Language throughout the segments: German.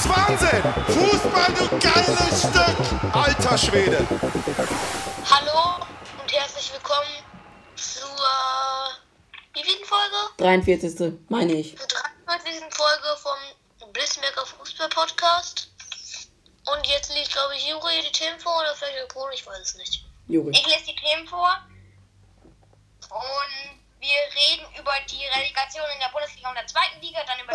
Ist Wahnsinn! Fußball, du geiles Stück! Alter Schwede! Hallo und herzlich willkommen zur wievielten Folge? 43. meine ich. Zur 43. Folge vom Blitzmerker Fußball Podcast. Und jetzt liest, glaube ich, Juri die Themen vor oder vielleicht der Kohl, ich weiß es nicht. Juri. Ich lese die Themen vor. Und wir reden über die Relegation in der Bundesliga und der zweiten Liga, dann über,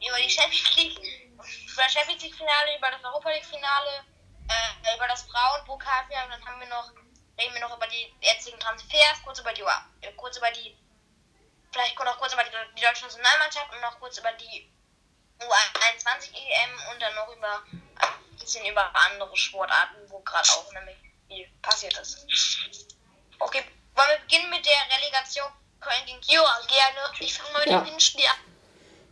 über die Champions League, über das Champions League Finale, über das Europa League Finale, äh, über das Frauenpokalfinale und dann haben wir noch, reden wir noch über die jetzigen Transfers, kurz über die, äh, kurz über die, vielleicht noch kurz über die, die deutsche Nationalmannschaft und noch kurz über die U21 EM und dann noch über ein bisschen über andere Sportarten, wo gerade auch nämlich viel passiert ist. Okay, wollen wir beginnen mit der Relegation Köln gegen? Ja, gerne. Ich fange mal mit Ja. dem Hinspiel an.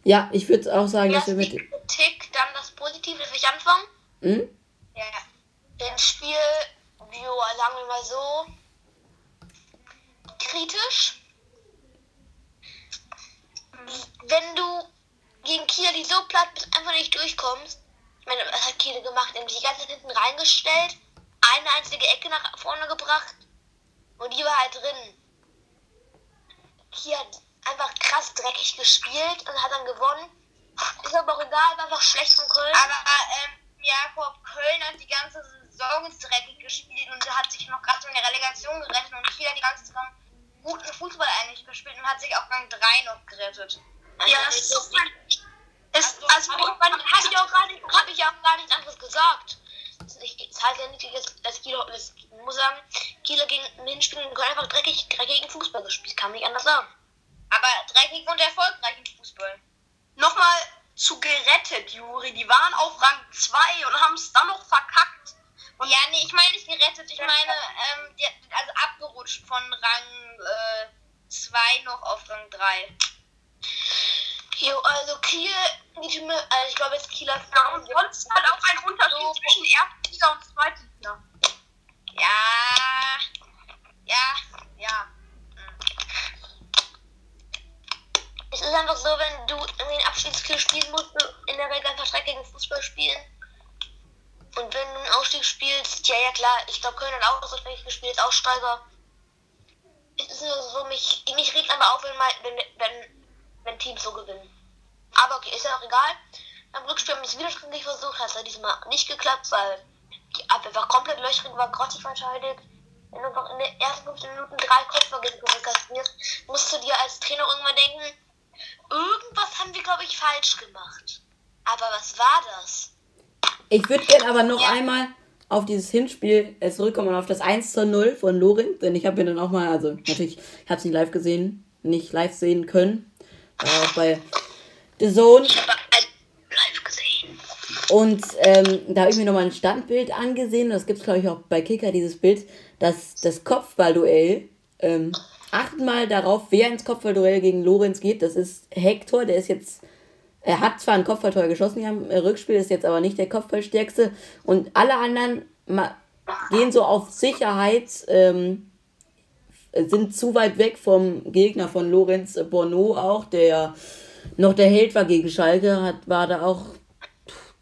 Ja, ich würde auch sagen, dass Erst wir die mit. Kritik, dann das Positive. Will ich anfangen? Hm? Ja. Hinspiel, ja, sagen wir mal so, kritisch. Wenn du gegen Kiel die so platt bist, einfach nicht durchkommst. Ich meine, was hat Kiel gemacht? Die haben sich die ganze Zeit hinten reingestellt, eine einzige Ecke nach vorne gebracht und die war halt drin. Kiel hat einfach krass dreckig gespielt und hat dann gewonnen. Ist aber auch egal, war einfach schlecht von Köln. Aber ähm, Jakob Köln hat die ganze Saison dreckig gespielt und hat sich noch gerade in der Relegation gerettet und Kiel hat die ganze Saison guten Fußball eigentlich gespielt und hat sich auf Gang 3 noch gerettet. Ja, das ist so es, Also, also, also habe ich, auch gar nicht- hab ich auch gar nichts anderes gesagt. Das ist- Es heißt ja nicht, dass, dass Kiel, das, muss sagen, Kieler gegen im Hinspiel gegen Köln einfach dreckig, dreckigen Fußball gespielt. Kann man nicht anders sagen. Aber dreckig und erfolgreichen Fußball. nochmal zu gerettet, Juri. Die waren auf Rang 2 und haben es dann noch verkackt. Und ja, nee, ich meine nicht gerettet, ich meine, ähm, die, also abgerutscht von Rang 2 noch auf Rang 3. Jo, also Kiel, die Stimme, also ich glaube jetzt Kieler Ja, und sonst halt auch ein Unterschied zwischen Erstliga und Zweitliga. Ja, ja, ja. Hm. Es ist einfach so, wenn du irgendwie ein Abstiegskiel spielen musst, du in der Regel einfach dreckigen Fußball spielen. Und wenn du einen Aufstieg spielst, ja, ja klar, ich glaube, Köln hat auch so dreckig gespielt, Aussteiger. Es ist nur so, mich, mich regt einfach auf, wenn, mal, wenn, wenn, wenn Teams so gewinnen. Aber okay, ist ja auch egal. Beim Rückspiel haben wir es wieder nicht versucht, hat es ja diesmal nicht geklappt, weil die Abwehr war komplett löchrig, war grottig verteidigt. Wenn du einfach in den ersten 15 Minuten drei Kopfballgegentore kassierst, musst du dir als Trainer irgendwann denken, irgendwas haben wir, glaube ich, falsch gemacht. Aber was war das? Ich würde gerne aber noch Ja. einmal auf dieses Hinspiel äh, zurückkommen und auf das 1 zu 0 von Lorenz, denn ich habe ihn dann auch mal, also natürlich, ich habe es nicht live gesehen, nicht live sehen können. Auch bei The Zone. Ich habe ein live gesehen. Und ähm, da habe ich mir nochmal ein Standbild angesehen. Das gibt es, glaube ich, auch bei Kicker, dieses Bild, dass das Kopfballduell. Ähm, achtet mal darauf, wer ins Kopfballduell gegen Lorenz geht. Das ist Hector, der ist jetzt. Er hat zwar ein Kopfballtor geschossen im Rückspiel, ist jetzt aber nicht der Kopfballstärkste. Und alle anderen gehen so auf Sicherheit, ähm, sind zu weit weg vom Gegner von Lorenz Bono auch, der noch der Held war gegen Schalke, hat, war da auch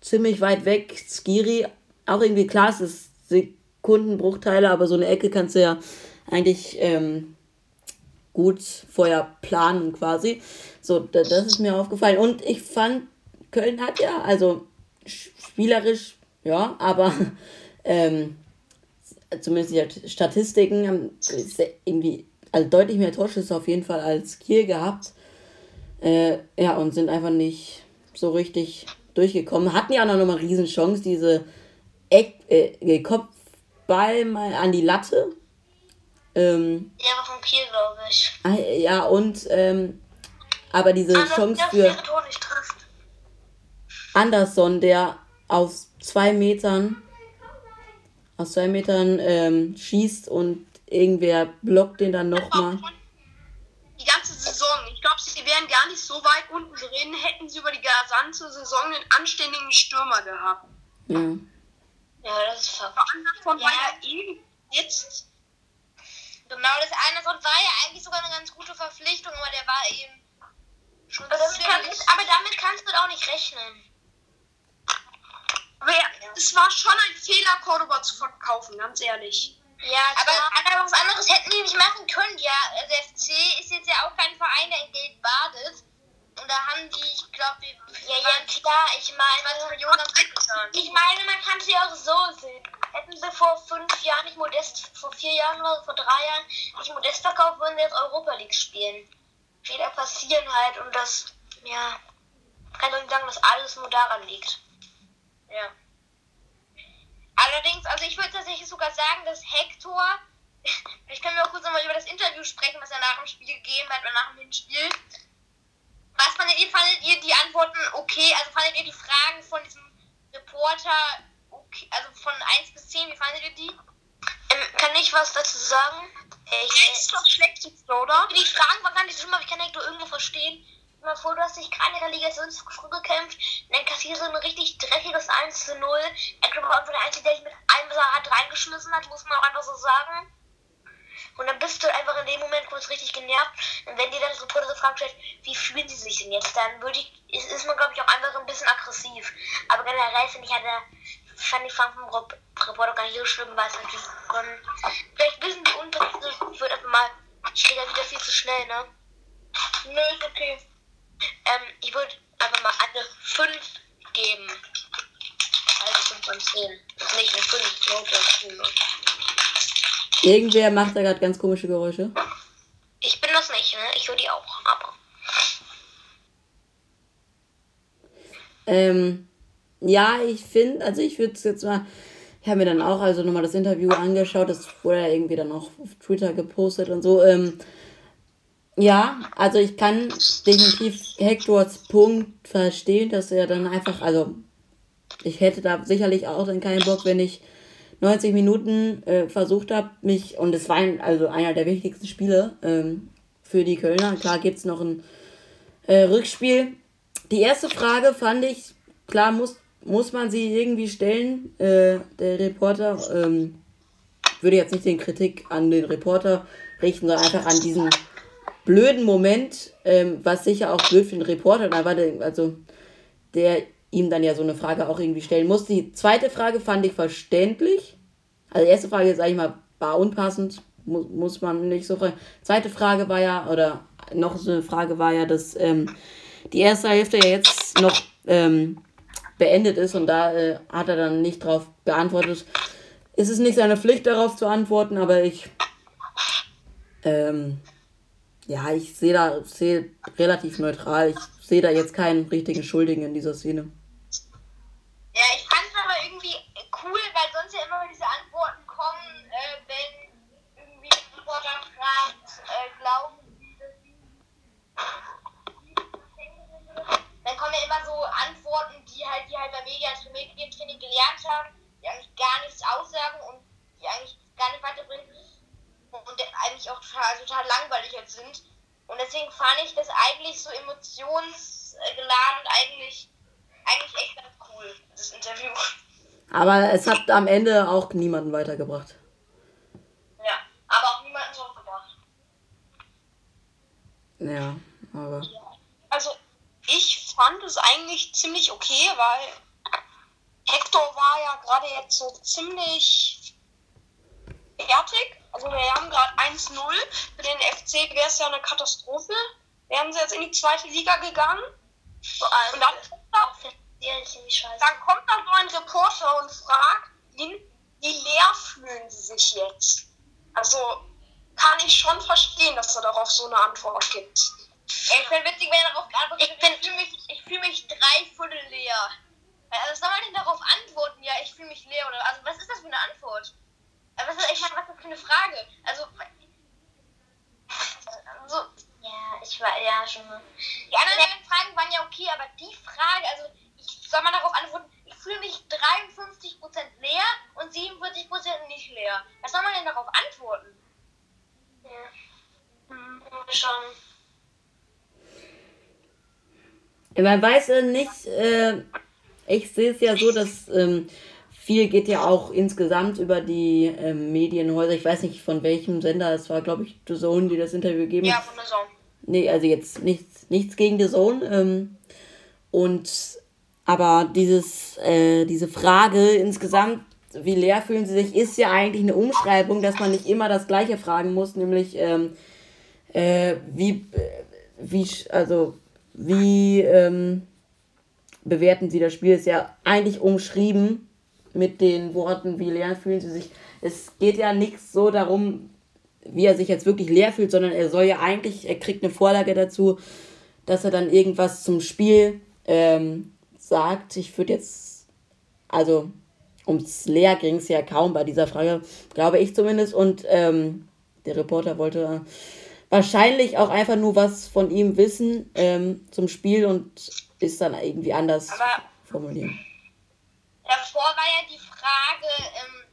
ziemlich weit weg. Skiri, auch irgendwie klar, es ist Sekundenbruchteile, aber so eine Ecke kannst du ja eigentlich ähm, gut vorher planen quasi. So, da, das ist mir aufgefallen. Und ich fand, Köln hat ja, also sch- spielerisch, ja, aber ähm, zumindest die Statistiken haben irgendwie, also deutlich mehr Torschüsse auf jeden Fall als Kiel gehabt. Äh, ja, und sind einfach nicht so richtig durchgekommen. Hatten ja auch noch mal riesen Chance, diese Eck, äh, Kopfball mal an die Latte. Ähm, Der war von Kiel, glaube ich. ah, ja, und ähm, aber diese Also, Chance für. Anderson, der aus zwei Metern aus zwei Metern ähm, schießt und irgendwer blockt den dann nochmal. Die ganze Saison. Ich glaube, sie wären gar nicht so weit unten drin, hätten sie über die gesamte Saison einen anständigen Stürmer gehabt. Ja. Ja, das ist verrückt. Von Ja. war ja eben jetzt. Genau, das Anderson war ja eigentlich sogar eine ganz gute Verpflichtung, aber der war eben schon Aber damit kann- ziemlich... Aber damit kannst du auch nicht rechnen. Aber ja, es war schon ein Fehler, Cordoba zu verkaufen, ganz ehrlich. Ja, aber, aber was anderes hätten die nicht machen können. Ja, der FC ist jetzt ja auch kein Verein, der in Geld badet. Und da haben die, ich glaube, ja, ja, klar, ich meine, 20 Millionen ganz gut getan. ich meine, man kann ja auch so sehen. Hätten sie vor fünf Jahren nicht Modest, vor vier Jahren oder vor drei Jahren nicht Modest verkauft, würden sie jetzt Europa League spielen. Fehler passieren halt und das, ja, kann doch nicht sagen, dass alles nur daran liegt. Ja. Allerdings, also ich würde tatsächlich sogar sagen, dass Hector, ich kann mir auch kurz nochmal über das Interview sprechen, was er nach dem Spiel gegeben hat oder nach dem Hinspiel. Was fandet ihr, fandet ihr die Antworten okay? Also fandet ihr die Fragen von diesem Reporter okay? Also von 1 bis 10, wie fandet ihr die? Ähm, kann ich was dazu sagen? Ich, Ist das schlechteste, oder? die Fragen waren gar nicht so schlimm, aber ich kann Hector irgendwo verstehen. Mal vor, du hast dich der Relegationsgruppe gekämpft dann kassierst du ein richtig dreckiges 1 zu 0. Hector war der Einzige, der dich mit einem Salat reingeschmissen hat, muss man auch einfach so sagen. Und dann bist du einfach in dem Moment kurz richtig genervt. Und wenn dir dann Reporter so Fragen stellt, wie fühlen sie sich denn jetzt, dann würde ich, ist, ist man glaube ich auch einfach ein bisschen aggressiv. Aber generell finde ich, hat er, fand die Fragen vom Rep- Reporter gar nicht so schlimm, weil es natürlich schon, vielleicht ein bisschen die unpräzise, ich würde einfach mal, ich rede wieder viel zu schnell, ne? Ist okay. Ähm, ich würde einfach mal eine 5 geben. Also 5 von 10. Ist nicht eine 5, Note. Irgendwer macht da gerade ganz komische Geräusche. Ich bin das nicht, ne? Ich höre die auch, aber. Ähm, ja, ich finde, also ich würde es jetzt mal, ich habe mir dann auch also nochmal das Interview angeschaut, das wurde ja irgendwie dann auch auf Twitter gepostet und so. Ähm, ja, also ich kann definitiv Hectors Punkt verstehen, dass er dann einfach, also ich hätte da sicherlich auch dann keinen Bock, wenn ich 90 Minuten äh, versucht habe, mich, und es war ein, also einer der wichtigsten Spiele ähm, für die Kölner. Klar gibt es noch ein äh, Rückspiel. Die erste Frage fand ich, klar muss, muss man sie irgendwie stellen. Äh, der Reporter ähm, würde jetzt nicht den Kritik an den Reporter richten, sondern einfach an diesen blöden Moment, ähm, was sicher auch blöd für den Reporter da war, der, also der ihm dann ja so eine Frage auch irgendwie stellen muss. Die zweite Frage fand ich verständlich. Also die erste Frage, sag ich mal, war unpassend, muss, muss man nicht so fragen. Zweite Frage war ja, oder noch so eine Frage war ja, dass ähm, die erste Hälfte ja jetzt noch ähm, beendet ist und da äh, hat er dann nicht drauf beantwortet. Es ist nicht seine Pflicht, darauf zu antworten, aber ich ähm, ja, ich sehe da sehe relativ neutral. Ich sehe da jetzt keinen richtigen Schuldigen in dieser Szene. Ja, ich fand es aber irgendwie cool, weil sonst ja immer diese Antworten kommen, äh, wenn irgendwie der Reporter fragt, äh, glauben Sie, dass Sie. Dann kommen ja immer so Antworten, die halt, die halt bei Media Medientraining gelernt haben, die eigentlich gar nichts aussagen und die eigentlich gar nicht weiterbringen und eigentlich auch total, total langweilig jetzt sind. Und deswegen fand ich das eigentlich so emotionsgeladen eigentlich, eigentlich echt ganz cool, das Interview. Aber es hat am Ende auch niemanden weitergebracht. Ja, aber auch niemanden zurückgebracht. Ja, aber. Also, ich fand es eigentlich ziemlich okay, weil Hector war ja gerade jetzt so ziemlich fertig. Also, wir haben gerade 1-0. Für den FC wäre es ja eine Katastrophe. Wären sie jetzt in die zweite Liga gegangen. Und dann, dann kommt da so ein Reporter und fragt ihn, wie leer fühlen sie sich jetzt? Also, kann ich schon verstehen, dass er darauf so eine Antwort gibt. Ey, ich finde witzig, wenn er darauf geantwortet ich, ich fühle mich, ich fühl mich drei Viertel leer. Also, was soll man denn darauf antworten? Ja, ich fühle mich leer. Oder, also, was ist das für eine Antwort? Also, ich meine, offene Frage. Also, so, ja, ich war ja schon. Die anderen ja. Fragen waren ja okay, aber die Frage, also ich soll mal darauf antworten, ich fühle mich 53% leer und 47% nicht leer. Was soll man denn darauf antworten? Ja. Hm, schon. Man weiß äh, nicht, äh, ich sehe es ja so, dass ähm, viel geht ja auch insgesamt über die ähm, Medienhäuser. Ich weiß nicht von welchem Sender, es war glaube ich The Zone, die das Interview gegeben Ja, hat. von der Zone. Nee, also jetzt nichts, nichts gegen The Zone. Ähm, und aber dieses, äh, diese Frage insgesamt, wie leer fühlen sie sich, ist ja eigentlich eine Umschreibung, dass man nicht immer das Gleiche fragen muss, nämlich ähm, äh, wie, äh, wie, also wie ähm, bewerten sie das Spiel? Ist ja eigentlich umschrieben mit den Worten, wie leer fühlen sie sich. Es geht ja nichts so darum, wie er sich jetzt wirklich leer fühlt, sondern er soll ja eigentlich, er kriegt eine Vorlage dazu, dass er dann irgendwas zum Spiel ähm, sagt. Ich würde jetzt, also ums Leer ging es ja kaum bei dieser Frage, glaube ich zumindest. Und ähm, der Reporter wollte wahrscheinlich auch einfach nur was von ihm wissen ähm, zum Spiel und ist dann irgendwie anders Aber- formuliert. Davor war ja die Frage, ähm,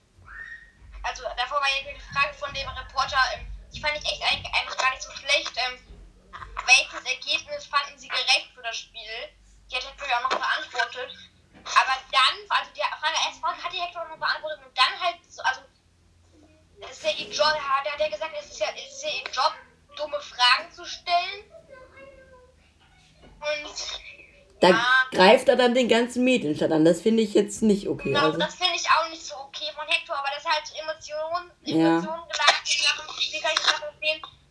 also davor war ja die Frage von dem Reporter, ähm, die fand ich echt eigentlich einfach gar nicht so schlecht. Ähm, welches Ergebnis fanden Sie gerecht für das Spiel? Die hat Hector ja auch noch beantwortet. Aber dann, also die Frage erst Frage hat die Hector noch beantwortet und dann halt so, also es ist ja ihr Job, hat hat er gesagt, es ist ja, es ist ja ihr Job, dumme Fragen zu stellen. Und Da Ja. greift er dann den ganzen Medienstadt an. Das finde ich jetzt nicht okay. Genau, Also, das finde ich auch nicht so okay von Hector, aber das ist halt so Emotionen, Ja. Emotionen Sachen, die kann ich Sachen.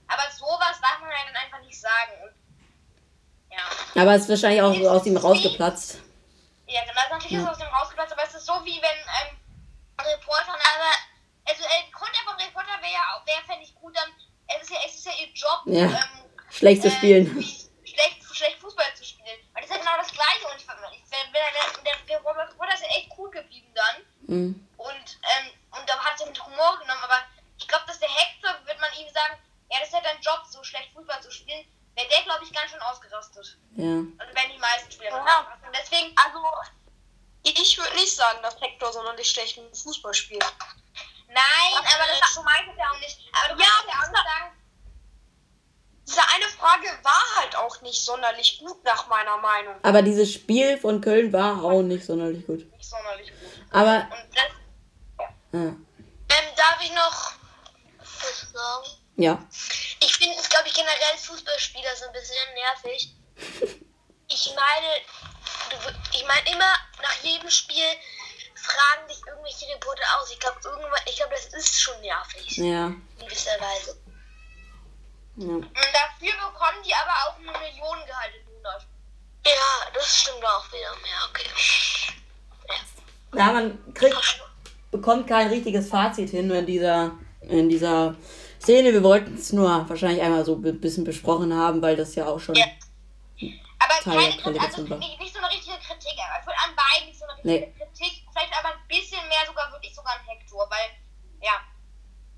Aber sowas darf man halt dann einfach nicht sagen. Und, ja. aber es ist wahrscheinlich auch so aus ihm rausgeplatzt. ja, genau, natürlich ist es aus dem rausgeplatzt, aber es ist so wie wenn ähm, Reporter, aber, also äh, Grund von Reporter wäre ja auch, wäre fände ich gut, dann, es ist ja, es ist ja ihr Job, Ja. ähm, Schlecht zu äh, spielen. Mhm. Und, ähm, und da hat es mit Humor genommen, aber ich glaube, dass der Hector, wird man ihm sagen, ja, das ist ja dein Job, so schlecht Fußball zu spielen, wäre der, glaube ich, ganz schön ausgerastet. Ja. Also wenn die meisten Spieler Ja. ausgerastet. Und deswegen, Also, ich würde nicht sagen, dass Hector sonderlich schlechten Fußball spielt. nein, aber das du meinst es ja auch nicht. Aber du Ja, kannst ja auch nicht sagen, Diese eine Frage war halt auch nicht sonderlich gut, nach meiner Meinung. Aber dieses Spiel von Köln war auch nicht sonderlich gut. nicht sonderlich gut. Aber, das, ja. Ähm, darf ich noch was sagen? ja. Ich finde es, glaube ich, generell Fußballspieler so ein bisschen nervig. Ich meine, du, ich meine immer nach jedem Spiel fragen dich irgendwelche Reporter aus. Ich glaube, irgendwann, ich glaube, das ist schon nervig Ja. in gewisser Weise. ja. und dafür bekommen die aber auch eine Millionengehalt im Monat. Ja, das stimmt auch wieder. Ja, okay. Ja, man kriegt, bekommt kein richtiges Fazit hin in dieser, in dieser Szene. Wir wollten es nur wahrscheinlich einmal so ein bisschen besprochen haben, weil das ja auch schon. Ja. Aber Teil keine also nicht, nicht so eine richtige Kritik. Also an beiden nicht so eine richtige Nee. Kritik. Vielleicht aber ein bisschen mehr sogar wirklich sogar an Hector, weil, ja.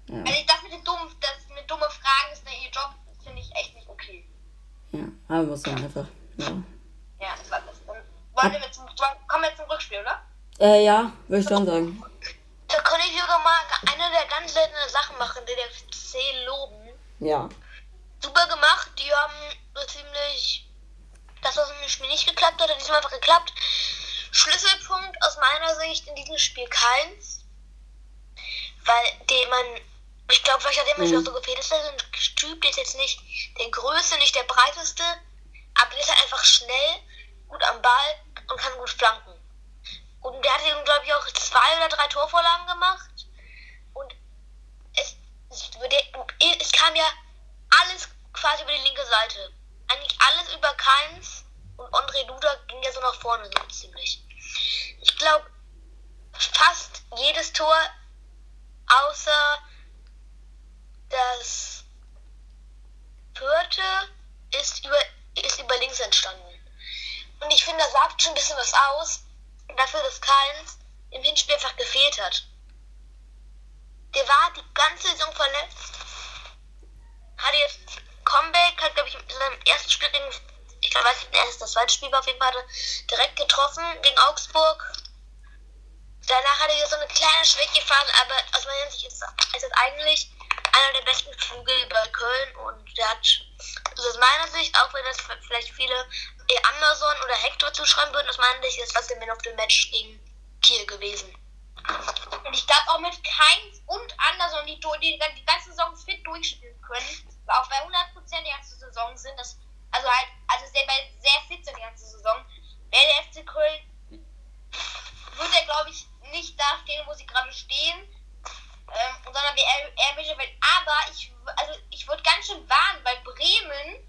Ja. Also das mit den dummen, das mit dumme Fragen ist ihr Job, finde ich echt nicht okay. ja. Aber muss man einfach. Ja. Ja, das war das. Wollen wir zum, kommen wir zum Rückspiel, oder? Äh, ja, würde ich schon sagen. Da kann ich sogar mal eine der ganz seltenen Sachen machen, die der FC loben. Ja. Super gemacht, die haben so ziemlich das, was im Spiel nicht geklappt hat, hat diesmal einfach geklappt. Schlüsselpunkt aus meiner Sicht in diesem Spiel keins. Weil den man, ich glaube, vielleicht hat dem Mhm. auch so gefehlt. Ist so ein Typ, der ist jetzt nicht der größte, nicht der breiteste, aber der ist halt einfach schnell, gut am Ball und kann gut flanken. Und der hat eben, glaube ich, auch zwei oder drei Torvorlagen gemacht. Und es, es kam ja alles quasi über die linke Seite. Eigentlich alles über Keins und André Duda ging ja so nach vorne so ziemlich. Ich glaube, fast jedes Tor außer das vierte ist über, ist über links entstanden. Und ich finde, das sagt schon ein bisschen was aus. Dafür, dass Keins im Hinspiel einfach gefehlt hat. Der war die ganze Saison verletzt. Hatte jetzt Comeback, hat glaube ich in seinem ersten Spiel gegen, ich glaube, weiß nicht, erst das zweite Spiel war auf jeden Fall, hat direkt getroffen gegen Augsburg. Danach hat er so eine kleine Schwächephase, aber aus meiner Sicht ist, das eigentlich einer der besten Flügel bei Köln und der hat, also aus meiner Sicht, auch wenn das vielleicht viele Anderson oder Hector zuschreiben würden. Aus meiner Sicht ist das der Man of the Match gegen Kiel gewesen. Und ich glaube auch mit Keins und Anderson, die, die, die ganze Saison fit durchspielen können, auch bei 100% die ganze Saison sind, das, also halt, also sehr, sehr fit sind die ganze Saison, wäre der FC Köln, würde er glaube ich nicht da stehen, wo sie gerade stehen, ähm, sondern eher, eher Mittelfeld. Aber ich, also ich würde ganz schön warnen, weil Bremen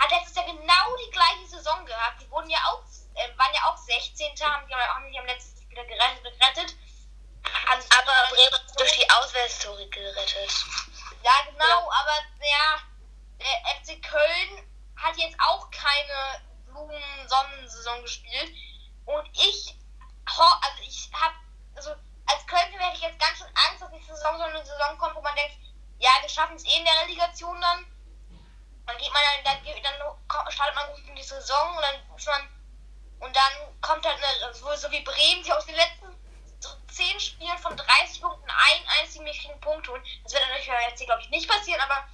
hat letztes Jahr genau die gleiche Saison gehabt. Die wurden ja auch, äh, waren ja auch 16. haben die auch nicht am letzten Spiel gerettet. gerettet. Also, aber Bremen durch die Auswärtshistorie gerettet. Ja, genau, ja. aber ja, der FC Köln hat jetzt auch keine Blumen-Sonnensaison gespielt. Und ich, also ich habe, also als Köln hätte ich jetzt ganz schön Angst, dass die Saison so eine Saison kommt, wo man denkt, ja, wir schaffen es eh in der Relegation dann. Dann geht man dann, dann, dann startet man gut in die Saison und dann muss man und dann kommt halt eine, so, so wie Bremen, die aus den letzten zehn Spielen von 30 Punkten einen einzigen richtigen Punkt holen. Das wird natürlich jetzt hier, glaube ich, nicht passieren, aber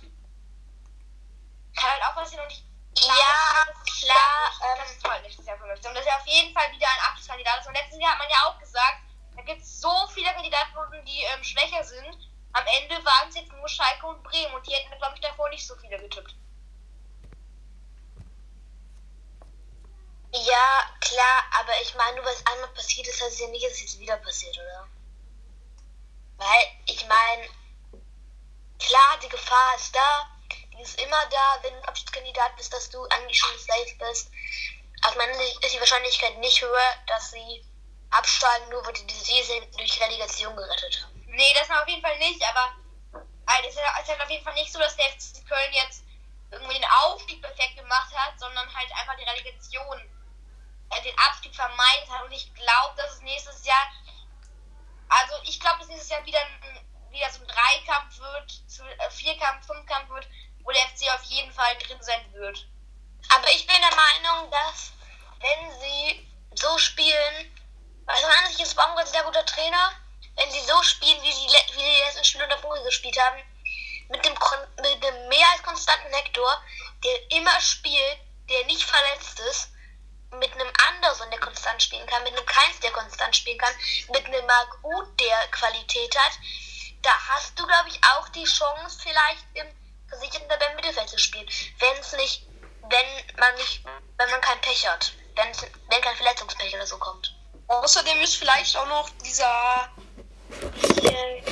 kann halt auch passieren und ich glaube, ja, das klar, ähm, das ist toll nächstes Jahr für mich. Und das ist ja auf jeden Fall wieder ein Abschlusskandidat ist. Und letztes Jahr hat man ja auch gesagt, da gibt es so viele Kandidaten, die ähm, schwächer sind. Am Ende waren es jetzt nur Schalke und Bremen und die hätten, glaube ich, davor nicht so viele getippt. Ja, klar, aber ich meine, nur weil es einmal passiert ist, heißt es ja nicht, dass es jetzt wieder passiert, oder? Weil, ich meine, klar, die Gefahr ist da, die ist immer da, wenn du Abschiedskandidat bist, dass du eigentlich schon safe bist. Aus meiner Sicht ist die Wahrscheinlichkeit nicht höher, dass sie absteigen, nur weil die Season durch Relegation gerettet haben. Nee, das war auf jeden Fall nicht, aber es ist halt auf jeden Fall nicht so, dass der FC Köln jetzt irgendwie den Aufstieg perfekt gemacht hat, sondern halt einfach die Relegation den Abstieg vermeiden hat. Und ich glaube, dass es nächstes Jahr, also ich glaube, dass nächstes Jahr wieder, wieder so ein Dreikampf wird, äh, Vierkampf, Fünfkampf wird, wo der FC auf jeden Fall drin sein wird. Aber ich bin der Meinung, dass wenn sie so spielen, also an sich ist Baumgart ein sehr guter Trainer, wenn sie so spielen, wie die, wie die letzten Spiele unter Vogel gespielt haben, mit dem, mit dem mehr als konstanten Hector, der immer spielt, der nicht verletzt ist, mit einem Anderson, der konstant spielen kann, mit einem Keins, der konstant spielen kann, mit einem Mark Uth, der Qualität hat, da hast du, glaube ich, auch die Chance, vielleicht im gesicherten Mittelfeld zu spielen. Wenn es nicht, wenn man nicht, wenn man kein Pech hat, wenn, wenn kein Verletzungspech oder so kommt. Außerdem ist vielleicht auch noch dieser äh,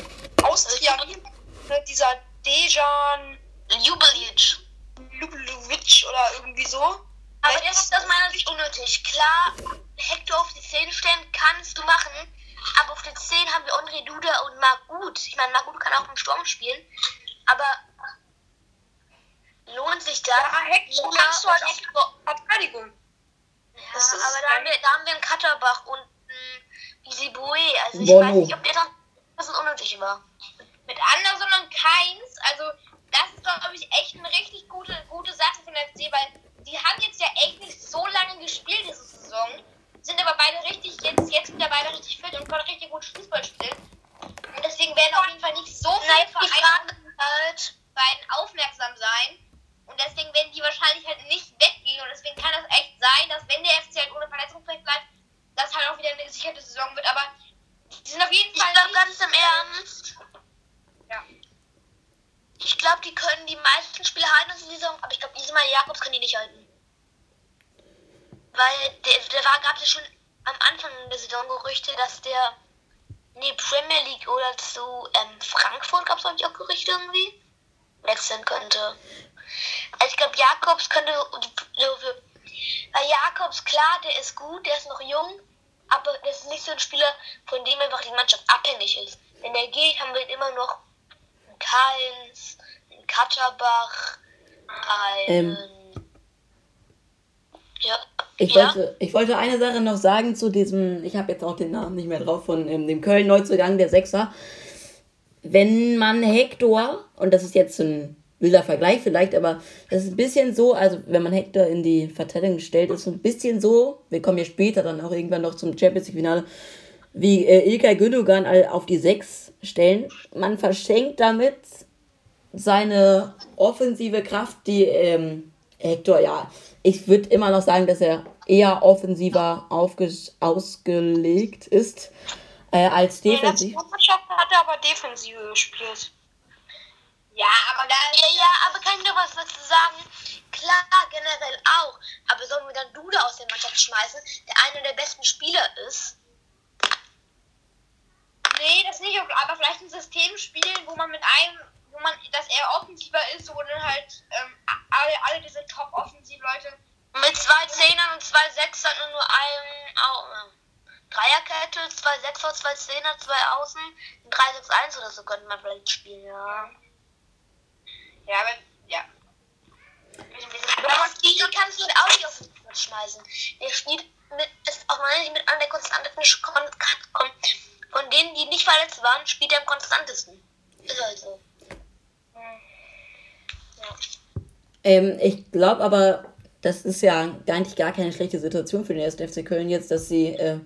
Austria, ne, dieser Dejan Ljubelic. Ljubelic oder irgendwie so. Aber das ist aus meiner Sicht unnötig. Klar, Hector auf die 10 stellen kannst du machen, aber auf der 10 haben wir André Duda und Margut. Ich meine, Margut kann auch im Sturm spielen, aber lohnt sich das? Ja, Hector kannst du halt auf Verteidigung. Ja, aber da haben, wir, da haben wir einen Katterbach und einen Isibue. Also ich Bono. weiß nicht, ob der dann das unnötig war. Mit Anderson und Keins, also das ist, glaube ich, echt eine richtig gute, gute Sache für den FC, weil die haben jetzt ja echt nicht so lange gespielt diese Saison, sind aber beide richtig, jetzt, jetzt sind ja beide richtig fit und können richtig gut Fußball spielen. Und deswegen werden auf jeden Fall nicht so viele Vereine halt beiden aufmerksam sein. Und deswegen werden die wahrscheinlich halt nicht weggehen. Und deswegen kann das echt sein, dass wenn der FC halt ohne Verletzungsfeld bleibt, das halt auch wieder eine gesicherte Saison wird. Aber die sind auf jeden Fall. Ich glaube ganz im Ernst. Ja. Ich glaube, die können die meisten Spiele halten in dieser Saison, aber ich glaube, diesmal Jakobs können die nicht halten. Weil der, war, gab es schon am Anfang der Saison Gerüchte, dass der nee, Premier League oder zu ähm, Frankfurt gab es auch Gerüchte irgendwie wechseln könnte. Also ich glaube, Jakobs könnte weil Jakobs, klar, der ist gut, der ist noch jung, aber das ist nicht so ein Spieler, von dem einfach die Mannschaft abhängig ist. Wenn er geht, haben wir immer noch Keins, einen Katterbach, einen. Ähm. Ich, ja? wollte, ich wollte eine Sache noch sagen zu diesem, ich habe jetzt auch den Namen nicht mehr drauf, von ähm, dem Köln-Neuzugang, der Sechser. Wenn man Hector, und das ist jetzt ein wilder Vergleich vielleicht, aber das ist ein bisschen so, also wenn man Hector in die Verteidigung stellt, ist es ein bisschen so, wir kommen ja später dann auch irgendwann noch zum Champions League-Finale, wie äh, Ilkay Gündogan auf die 6 stellen. Man verschenkt damit seine offensive Kraft, die ähm, Hector ja ich würde immer noch sagen, dass er eher offensiver ausgelegt ist äh, als defensiv. Nationalmannschaft hat er aber Defensive gespielt. Ja, aber da. Ja, ja, aber kann ich noch was dazu sagen? Klar, generell auch. Aber sollen wir dann Duda aus der Mannschaft schmeißen, der einer der besten Spieler ist? Nee, das nicht, aber vielleicht ein System spielen, wo man mit einem, wo man, dass er offensiver ist, wo dann halt ähm, alle, alle diese Top-Offensiv-Leute. Mit zwei Zehnern und zwei Sechsern und nur einem Au- Dreierkette, zwei Sechser, zwei Zehner, zwei Außen, ein 3-6-1 oder so könnte man vielleicht spielen, ja. Ja, aber, ja. Stili kannst du auch nicht auf den Platz schmeißen. Der spielt mit, ist auch mal mit einer der konstantesten Kon Kon von denen, die nicht verletzt waren, spielt er am konstantesten. Ist halt so. Ähm, ich glaube aber, das ist ja eigentlich gar keine schlechte Situation für den 1. FC Köln jetzt, dass sie äh,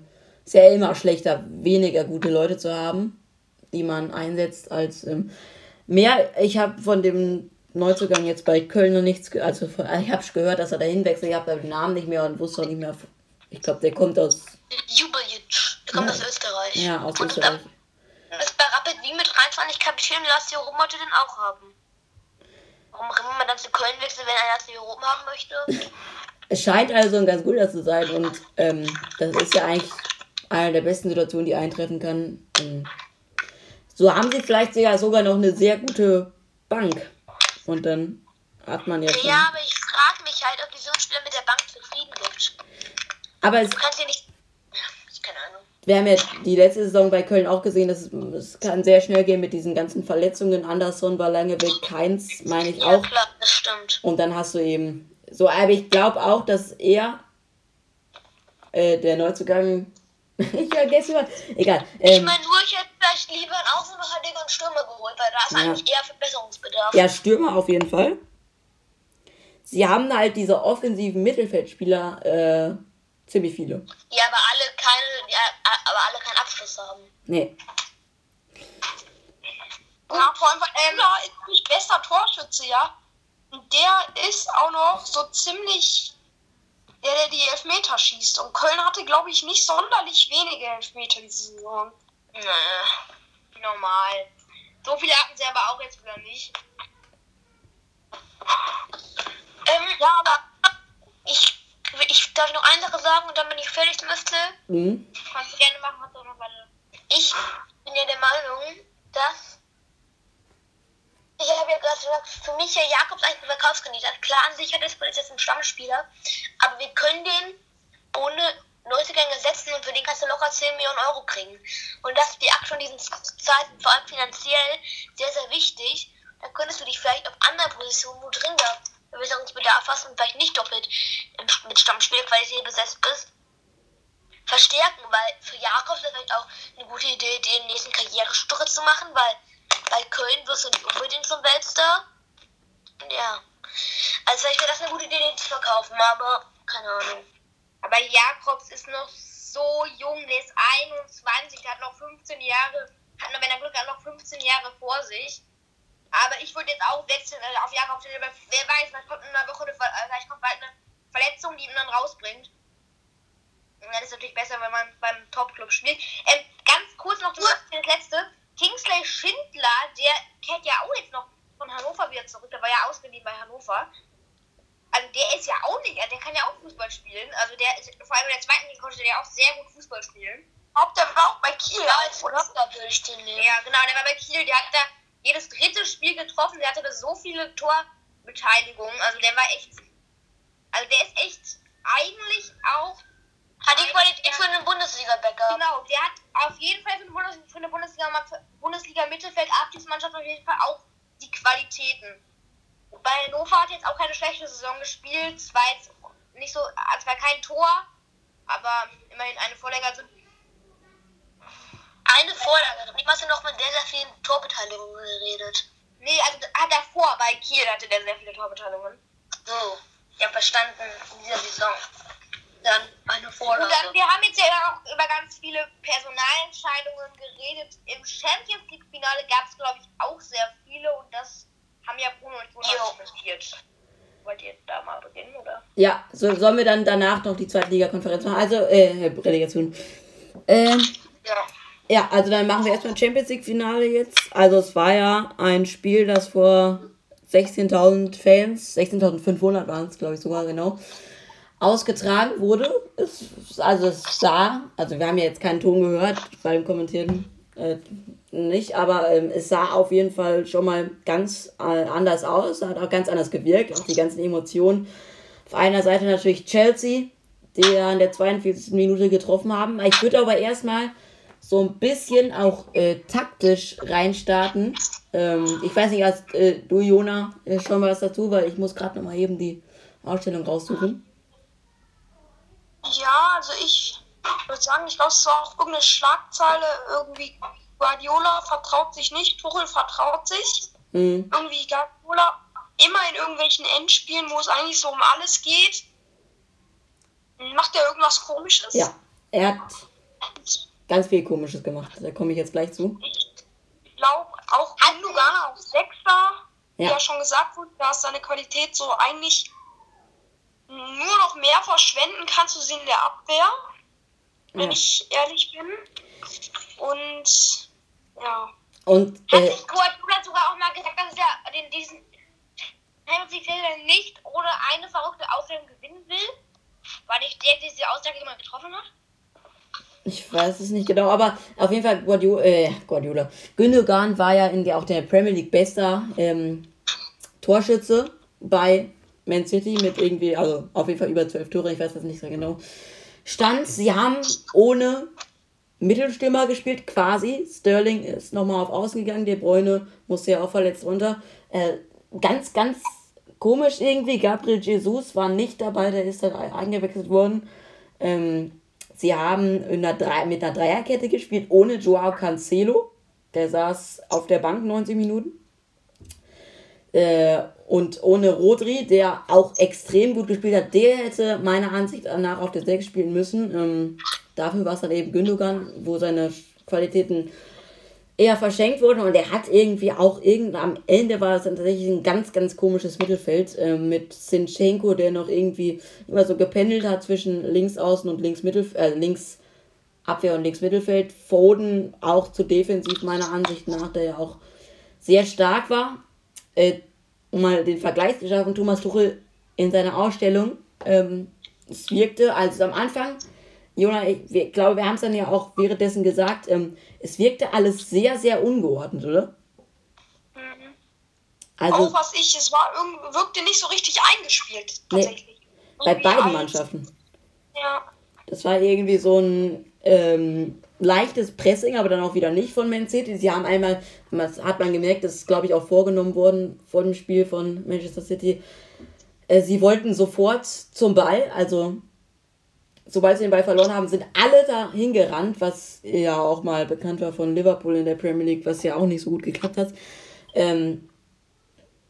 ist ja immer schlechter, weniger gute Leute zu haben, die man einsetzt als ähm, mehr. Ich habe von dem Neuzugang jetzt bei Köln noch nichts, ge also ich habe gehört, dass er dahin wechselt. Ich habe den Namen nicht mehr und wusste auch nicht mehr. Ich glaube, der kommt aus Jubeljic, der kommt Ja. aus Österreich. ja aus Und Österreich. ist bei Rapid Wien mit 23 Kapitän Lazio Rom wollte den auch haben. Warum auch immer man dann zu Köln wechselt, wenn er Lazio Rom haben möchte? Es scheint also ein ganz guter zu sein und ähm, das ist ja eigentlich eine der besten Situationen, die eintreffen kann. Ähm, so haben sie vielleicht sogar, sogar noch eine sehr gute Bank. Und dann hat man ja. Ja, aber ich frage mich halt, ob die so Spieler mit der Bank zufrieden gibt. Aber es, Du kannst ja nicht. Ja, ich keine Ahnung. Wir haben ja die letzte Saison bei Köln auch gesehen, dass es, es kann sehr schnell gehen mit diesen ganzen Verletzungen. Anderson war lange weg, Keins meine ich Ja, auch. klar, das stimmt. Und dann hast du eben so, aber ich glaube auch, dass er äh, der Neuzugang. ich vergesse mal. Egal. Ich Ähm, meine nur, ich hätte vielleicht lieber einen Außenverteidiger und Stürmer geholt, weil da ist Ja. eigentlich eher Verbesserungsbedarf. Ja, Stürmer auf jeden Fall. Sie haben halt diese offensiven Mittelfeldspieler äh, ziemlich viele. Ja, aber alle keine, ja, aber alle keinen Abschluss haben. Nee. Ja, vor allem, Müller ist nicht bester Torschütze, ja. Und der ist auch noch so ziemlich der, der die Elfmeter schießt. Und Köln hatte, glaube ich, nicht sonderlich wenige Elfmeter diese Saison. Naja. Normal. So viele hatten sie aber auch jetzt wieder nicht. Ähm, ja, aber ich, ich darf noch eine Sache sagen und dann bin ich fertig müsste. Mhm. Kannst du gerne machen, was du noch weiter. Ich bin ja der Meinung, dass. Ich habe ja gerade gesagt, für mich ja Jakobs eigentlich ein Verkaufskandidat. Klar, an sich hat er jetzt ein Stammspieler, aber wir können den ohne Neuzugänge ersetzen und für den kannst du locker 10 Millionen Euro kriegen. Und das ist die Aktion in diesen Zeiten, vor allem finanziell, sehr, sehr wichtig. Dann könntest du dich vielleicht auf anderen Positionen, wo dringender Verbesserungsbedarf hast und vielleicht nicht doppelt mit Stammspielerqualität besetzt bist, verstärken, weil für Jakobs ist das vielleicht auch eine gute Idee, den nächsten Karriereschritt zu machen, weil bei Köln wirst du nicht unbedingt zum Weltstar. Ja. Also vielleicht wäre das eine gute Idee, den zu verkaufen, aber keine Ahnung. Aber Jakobs ist noch so jung, der ist 21, der hat noch 15 Jahre, hat noch, wenn er Glück hat, noch 15 Jahre vor sich. Aber ich würde jetzt auch wechseln äh, auf Jakobs, Stelle, weil wer weiß, vielleicht kommt in einer Woche eine, äh, vielleicht kommt bald eine Verletzung, die ihn dann rausbringt. Und dann ist es natürlich besser, wenn man beim Top-Club spielt. Ähm, ganz kurz noch das letzte. Kingsley Schindler, der kehrt ja auch jetzt noch von Hannover wieder zurück. Der war ja ausgeliehen bei Hannover. Also der ist ja auch nicht, also der kann ja auch Fußball spielen. Also der ist, vor allem in der zweiten Liga konnte der ja auch sehr gut Fußball spielen. Ob der war auch bei Kiel, Ja, als ich den nehmen. ja, genau, der war bei Kiel, der hat da jedes dritte Spiel getroffen, der hatte so viele Torbeteiligungen, also der war echt, also der ist echt eigentlich auch, Hat die Qualität für einen Bundesliga-Bäcker. genau, der hat auf jeden Fall für eine, Bundes für eine Bundesliga, Bundesliga Mittelfeld Abstiegsmannschaft auf jeden Fall auch die Qualitäten. Bei Hannover hat jetzt auch keine schlechte Saison gespielt, zwar jetzt nicht so, zwar kein Tor, aber immerhin eine Vorlage, also Eine Vorlage. Eben hast du noch mit sehr, sehr vielen Torbeteiligungen geredet. Nee, also hat davor bei Kiel hatte der sehr viele Torbeteiligungen. So. Ja, verstanden. In dieser Saison. Dann eine Und Vorlage. dann, wir haben jetzt ja auch über ganz viele Personalentscheidungen geredet. Im Champions League Finale gab es, glaube ich, auch sehr viele und das haben ja Bruno und Jonas Jo. kommentiert. wollt ihr da mal beginnen, oder? Ja, so, sollen wir dann danach noch die zweite Liga-Konferenz machen? Also, äh, Relegation. Ähm, Ja. Ja, also dann machen wir erstmal Champions League-Finale jetzt. Also es war ja ein Spiel, das vor 16.000 Fans, 16.500 waren es, glaube ich sogar genau, ausgetragen wurde. Es, also es sah, also wir haben ja jetzt keinen Ton gehört beim Kommentieren äh, nicht, aber ähm, es sah auf jeden Fall schon mal ganz äh, anders aus, hat auch ganz anders gewirkt, auch die ganzen Emotionen. Auf einer Seite natürlich Chelsea, die ja in der 42. Minute getroffen haben. Ich würde aber erstmal so ein bisschen auch äh, taktisch reinstarten. Ähm, ich weiß nicht, hast äh, du, Jona, äh, schon was dazu, weil ich muss gerade noch mal eben die Ausstellung raussuchen. Ja, also ich würde sagen, ich glaube, es war auch irgendeine Schlagzeile, irgendwie Guardiola vertraut sich nicht, Tuchel vertraut sich. Mhm. Irgendwie Guardiola immer in irgendwelchen Endspielen, wo es eigentlich so um alles geht, macht er irgendwas komisches. Ja, er hat ganz viel Komisches gemacht. Da komme ich jetzt gleich zu. Ich glaube, auch Gündogan auf Sechser, wie Ja. ja schon gesagt wurde, da ist seine Qualität so eigentlich nur noch mehr verschwenden kannst du sie in der Abwehr, wenn Ja. ich ehrlich bin. Und ja. Und Hat äh, sich Guardiola sogar auch mal gesagt, dass er den, diesen Champions League nicht ohne eine verrückte Ausstellung gewinnen will? War nicht der, der diese Aussage immer getroffen hat? Ich weiß es nicht genau, aber auf jeden Fall Guardiola, äh, Guardiola. Gündogan war ja in der, auch der Premier League bester ähm, Torschütze bei Man City mit irgendwie, also auf jeden Fall über zwölf Tore, ich weiß das nicht so genau. Stand, sie haben ohne Mittelstürmer gespielt, quasi. Sterling ist nochmal auf Außen gegangen, De Bruyne musste ja auch verletzt runter. Äh, ganz, ganz komisch irgendwie. Gabriel Jesus war nicht dabei, der ist dann eingewechselt worden. Ähm, sie haben in einer Drei mit einer Dreierkette gespielt, ohne Joao Cancelo. Der saß auf der Bank 90 Minuten. Äh, und ohne Rodri, der auch extrem gut gespielt hat, der hätte meiner Ansicht nach auf der 6 spielen müssen. Ähm, dafür war es dann eben Gündogan, wo seine Qualitäten eher verschenkt wurden und er hat irgendwie auch irgend am Ende war es dann tatsächlich ein ganz, ganz komisches Mittelfeld ähm, mit Sinchenko, der noch irgendwie immer so gependelt hat zwischen links außen und links Mittelfeld, äh, links Abwehr und links Mittelfeld. Foden auch zu defensiv meiner Ansicht nach, der ja auch sehr stark war. Äh, um mal den Vergleich zu schaffen, Thomas Tuchel in seiner Ausstellung, ähm, es wirkte, also am Anfang, Jona, ich glaube, wir haben es dann ja auch währenddessen gesagt, ähm, es wirkte alles sehr, sehr ungeordnet, oder? Also auch was ich, es war irgendwie, wirkte nicht so richtig eingespielt, Nee. tatsächlich. bei Irgendwie beiden alles- Mannschaften. Ja. Das war irgendwie so ein ähm, leichtes Pressing, aber dann auch wieder nicht von Man City. Sie haben einmal, das hat man gemerkt, das ist glaube ich auch vorgenommen worden vor dem Spiel von Manchester City. Äh, sie wollten sofort zum Ball, also sobald sie den Ball verloren haben, sind alle da hingerannt, was ja auch mal bekannt war von Liverpool in der Premier League, was ja auch nicht so gut geklappt hat. Ähm,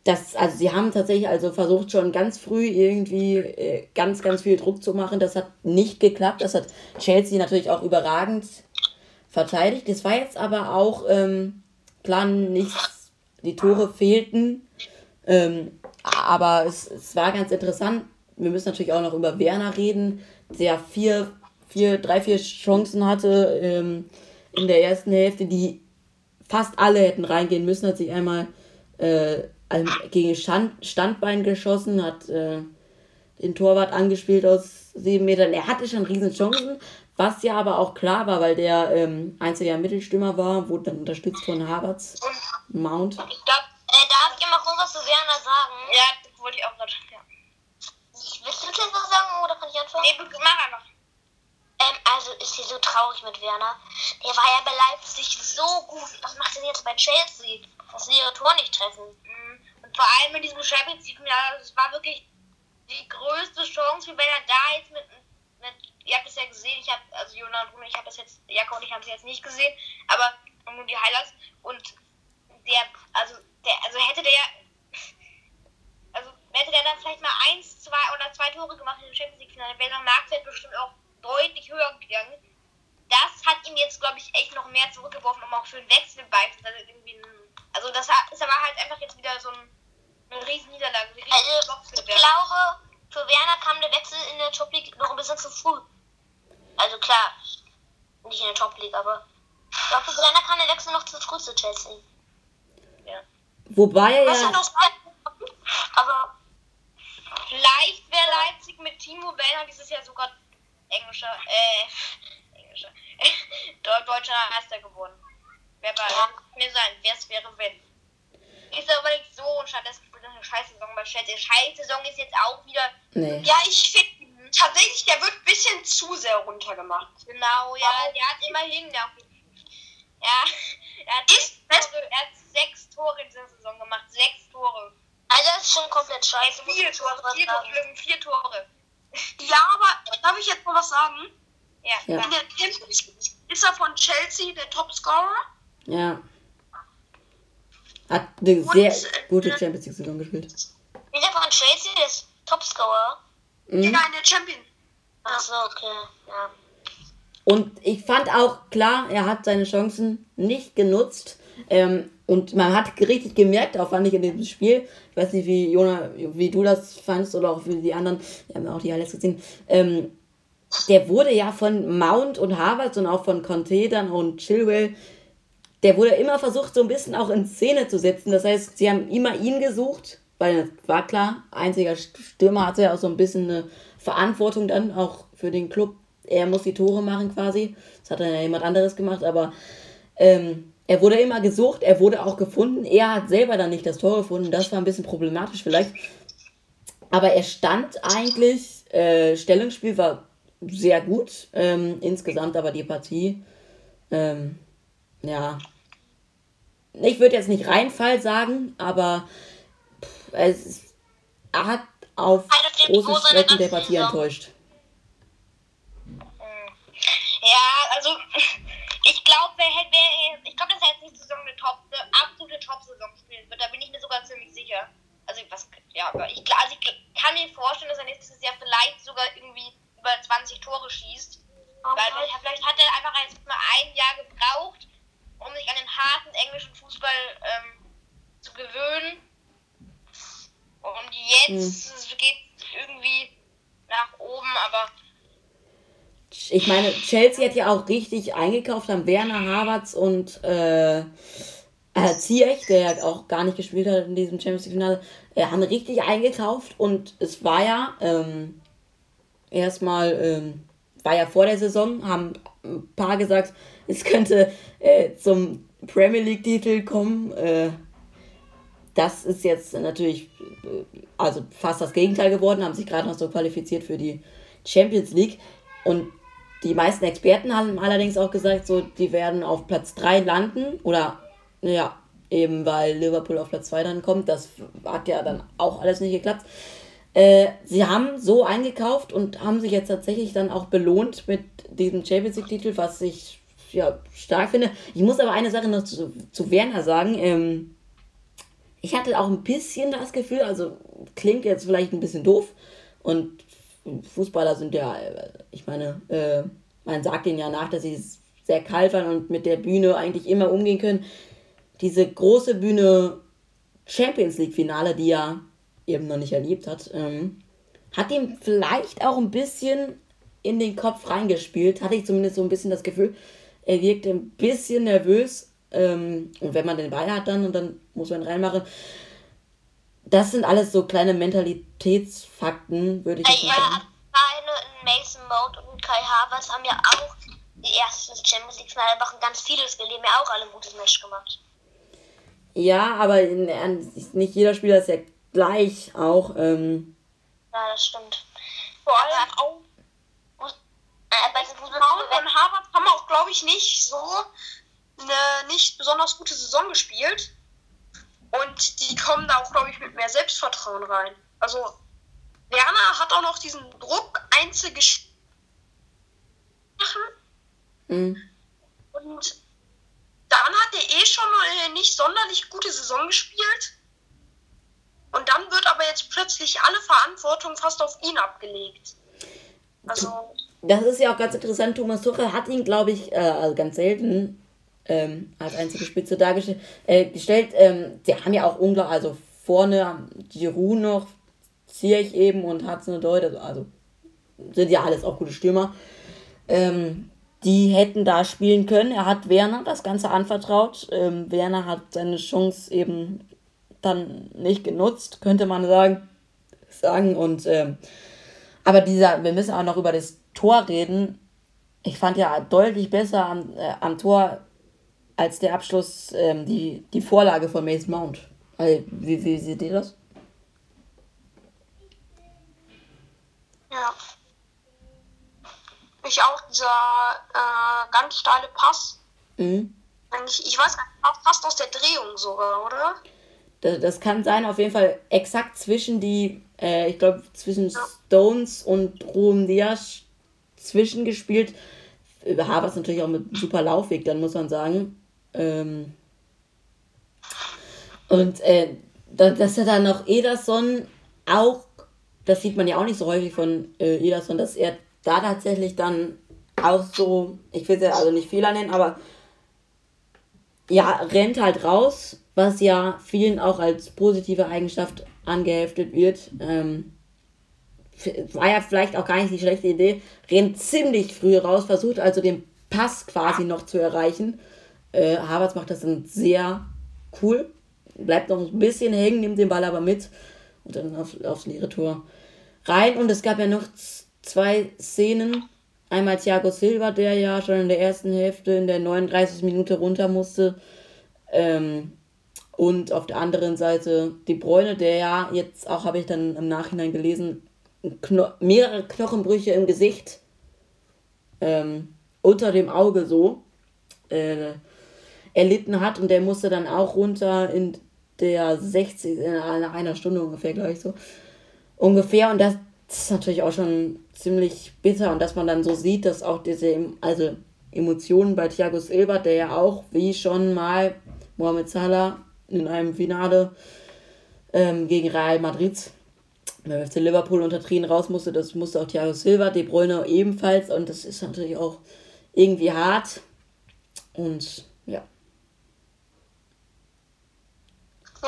das, also sie haben tatsächlich also versucht schon ganz früh irgendwie äh, ganz, ganz viel Druck zu machen. Das hat nicht geklappt. Das hat Chelsea natürlich auch überragend verteidigt. Das war jetzt aber auch ähm, klar nichts, die Tore fehlten. Ähm, aber es, es war ganz interessant. Wir müssen natürlich auch noch über Werner reden, der vier, vier, drei, vier Chancen hatte ähm, in der ersten Hälfte, die fast alle hätten reingehen müssen, hat sich einmal äh, gegen Stand, Standbein geschossen, hat äh, den Torwart angespielt aus sieben Metern. Er hatte schon riesen Chancen, was ja aber auch klar war, weil der ähm, einziger Mittelstürmer war, wurde dann unterstützt von Havertz, Mount. Da, Äh, darf ich mal kurz was zu Werner sagen? ja, das wollte ich auch gerade. Ja. Willst du jetzt was sagen oder kann ich anfangen? Nee, mach einfach. Ähm, also ist hier so traurig mit Werner. Der war ja bei Leipzig so gut. Was macht er denn jetzt bei Chelsea? Dass sie ihre Tor nicht treffen. Mhm. Und vor allem in diesem Champions League, ja, es war wirklich die größte Chance, wie wenn er da jetzt mit, mit ihr habt es ja gesehen, ich habe, also Jona und Bruno, ich habe das jetzt, Jakob und ich haben es jetzt nicht gesehen, aber nur die Highlights und der, also der, also hätte der, also hätte der dann vielleicht mal eins, zwei oder zwei Tore gemacht in dem Champions League Finale, wäre der Marktwert bestimmt auch deutlich höher gegangen. Das hat ihm jetzt, glaube ich, echt noch mehr zurückgeworfen, um auch für einen Wechsel beispielsweise irgendwie, ein- also das hat- ist aber halt einfach jetzt wieder so ein Eine riesen Niederlage. Eine riesen Also, ich glaube, für Werner kam der Wechsel in der Top League noch ein bisschen zu früh. Also klar, nicht in der Top League, aber ich glaube, für Werner kam der Wechsel noch zu früh zu Chelsea. Wobei er Was ja. Aber Vielleicht wäre Leipzig mit Timo Werner dieses Jahr sogar englischer, äh, englischer, Deu- deutscher Meister geworden. Wer war mir sein, wer es wäre, wenn. Ist aber nicht so und stattdessen spielt er eine Scheißsaison bei Chelsea. Scheißsaison ist jetzt auch wieder, Nee. Ja, ich finde tatsächlich, der wird ein bisschen zu sehr runtergemacht. genau, ja, der hat immerhin, der ja, er hat, Ist sechs Tore, er hat sechs Tore in dieser Saison gemacht, sechs Tore. Also das ist schon komplett scheiße. Vier Tore, vier. Tore, vier Tore. Ja, aber darf ich jetzt mal was sagen? Ja, Ja. In der Champions ist er von Chelsea der Topscorer. Ja. Hat eine sehr äh, gute Champions League-Saison gespielt. Ist er von Chelsea der ist Topscorer? Mhm. Ja, in der Champions. Ach so, okay. Ja. Und ich fand auch, klar, er hat seine Chancen nicht genutzt. Ähm, und man hat richtig gemerkt, auch fand ich in diesem Spiel, ich weiß nicht, wie Jona, wie du das fandst oder auch wie die anderen, wir haben auch die Highlights gesehen, ähm, der wurde ja von Mount und Harvard und auch von Conte dann und Chilwell, der wurde immer versucht, so ein bisschen auch in Szene zu setzen. Das heißt, sie haben immer ihn gesucht, weil das war klar, einziger Stürmer hatte ja auch so ein bisschen eine Verantwortung dann auch für den Club. Er muss die Tore machen quasi. Das hat dann ja jemand anderes gemacht, aber ähm, er wurde immer gesucht, er wurde auch gefunden. Er hat selber dann nicht das Tor gefunden. Das war ein bisschen problematisch vielleicht. Aber er stand eigentlich, äh, Stellungsspiel war sehr gut. Ähm, insgesamt aber die Partie, ähm, ja. Ich würde jetzt nicht Reinfall sagen, aber pff, es ist, er hat auf großen Strecken der Partie enttäuscht. Ja, also ich glaube, wer hätte, wer, ich glaube, dass er jetzt nicht Saison eine Top, eine absolute Top-Saison spielen wird. Da bin ich mir sogar ziemlich sicher. Also was, ja, aber ich, also ich kann mir vorstellen, dass er nächstes Jahr vielleicht sogar irgendwie über 20 Tore schießt. Weil vielleicht, vielleicht hat er einfach jetzt mal ein Jahr gebraucht, um sich an den harten englischen Fußball ähm, zu gewöhnen. Und jetzt geht irgendwie nach oben, aber Ich meine, Chelsea hat ja auch richtig eingekauft, haben Werner, Havertz und äh, äh, Ziyech, der ja auch gar nicht gespielt hat in diesem Champions League Finale, äh, haben richtig eingekauft und es war ja ähm, erstmal, ähm, war ja vor der Saison, haben ein paar gesagt, es könnte äh, zum Premier League Titel kommen. Äh, das ist jetzt natürlich äh, also fast das Gegenteil geworden, haben sich gerade noch so qualifiziert für die Champions League. Und die meisten Experten haben allerdings auch gesagt, so, die werden auf Platz 3 landen. Oder, ja, eben weil Liverpool auf Platz 2 dann kommt. Das hat ja dann auch alles nicht geklappt. Äh, sie haben so eingekauft und haben sich jetzt tatsächlich dann auch belohnt mit diesem Champions League-Titel, was ich ja, stark finde. Ich muss aber eine Sache noch zu, zu Werner sagen. Ähm, ich hatte auch ein bisschen das Gefühl, also klingt jetzt vielleicht ein bisschen doof und Fußballer sind ja, ich meine, äh, man sagt ihnen ja nach, dass sie sehr kalt waren und mit der Bühne eigentlich immer umgehen können. Diese große Bühne Champions League Finale, die er eben noch nicht erlebt hat, ähm, hat ihm vielleicht auch ein bisschen in den Kopf reingespielt. Hatte ich zumindest so ein bisschen das Gefühl. Er wirkte ein bisschen nervös. Ähm, und wenn man den Ball hat dann und dann muss man reinmachen. Das sind alles so kleine Mentalitätsfakten, würde ich Ja, sagen. Beine, Mason Mount und Kai Havertz haben ja auch die erste Champions League Finale machen ganz vieles gelesen, ja auch alle ein gutes Match gemacht. Ja, aber in, in, nicht jeder Spieler ist ja gleich auch. Ähm, Ja, das stimmt. Vor allem auch Äh, bei Mount und Harvard haben auch, glaube ich, nicht so eine nicht besonders gute Saison gespielt. Und die kommen da auch, glaube ich, mit mehr Selbstvertrauen rein. Also, Werner hat auch noch diesen Druck, einzige machen. mh. Und dann hat er eh schon eine nicht sonderlich gute Saison gespielt. Und dann wird aber jetzt plötzlich alle Verantwortung fast auf ihn abgelegt. Also, Das ist ja auch ganz interessant. Thomas Tuchel hat ihn, glaube ich, äh, also ganz selten ähm, als einzige Spitze dargestellt. Äh, gestellt. Ähm, haben ja auch unglaublich, also vorne Giroud noch, Zierich eben und Hudson Deut, also sind ja alles auch gute Stürmer. Ähm, die hätten da spielen können. Er hat Werner das Ganze anvertraut. Ähm, Werner hat seine Chance eben dann nicht genutzt, könnte man sagen. sagen. Und ähm, aber dieser, wir müssen auch noch über das Tor reden. Ich fand ja deutlich besser am, äh, am Tor als der Abschluss ähm, die, die Vorlage von Mason Mount. Also, wie, wie seht ihr das? Ja. Ich auch dieser äh, ganz steile Pass. Mhm. Ich, ich weiß gar nicht, fast aus der Drehung sogar, oder? Das, das kann sein, auf jeden Fall exakt zwischen die, äh, ich glaube, zwischen ja. Stones und Ruhm Diaz zwischengespielt. Havertz natürlich auch mit super Laufweg, dann muss man sagen. Ähm und äh, dass er dann noch Ederson auch, das sieht man ja auch nicht so häufig von äh, Ederson, dass er da tatsächlich dann auch so, ich will es ja also nicht Fehler nennen, aber ja, rennt halt raus, was ja vielen auch als positive Eigenschaft angeheftet wird. Ähm, war ja vielleicht auch gar nicht die schlechte Idee. Rennt ziemlich früh raus, versucht also den Pass quasi noch zu erreichen. Äh, Havertz macht das dann sehr cool. Bleibt noch ein bisschen hängen, nimmt den Ball aber mit und dann auf, aufs leere Tor rein. Und es gab ja noch zwei Szenen. Einmal Thiago Silva, der ja schon in der ersten Hälfte in der 39. Minute runter musste. Ähm, und auf der anderen Seite die Bräune, der ja jetzt auch, habe ich dann im Nachhinein gelesen, Kno mehrere Knochenbrüche im Gesicht, ähm, unter dem Auge so, äh, erlitten hat. Und der musste dann auch runter in der 60, in einer Stunde ungefähr, glaube ich so. Ungefähr. Und das, das ist natürlich auch schon ziemlich bitter und dass man dann so sieht, dass auch diese also Emotionen bei Thiago Silva, der ja auch wie schon mal Mohamed Salah in einem Finale ähm, gegen Real Madrid beim FC Liverpool unter Tränen raus musste, das musste auch Thiago Silva, De Bruyne ebenfalls und das ist natürlich auch irgendwie hart und ja.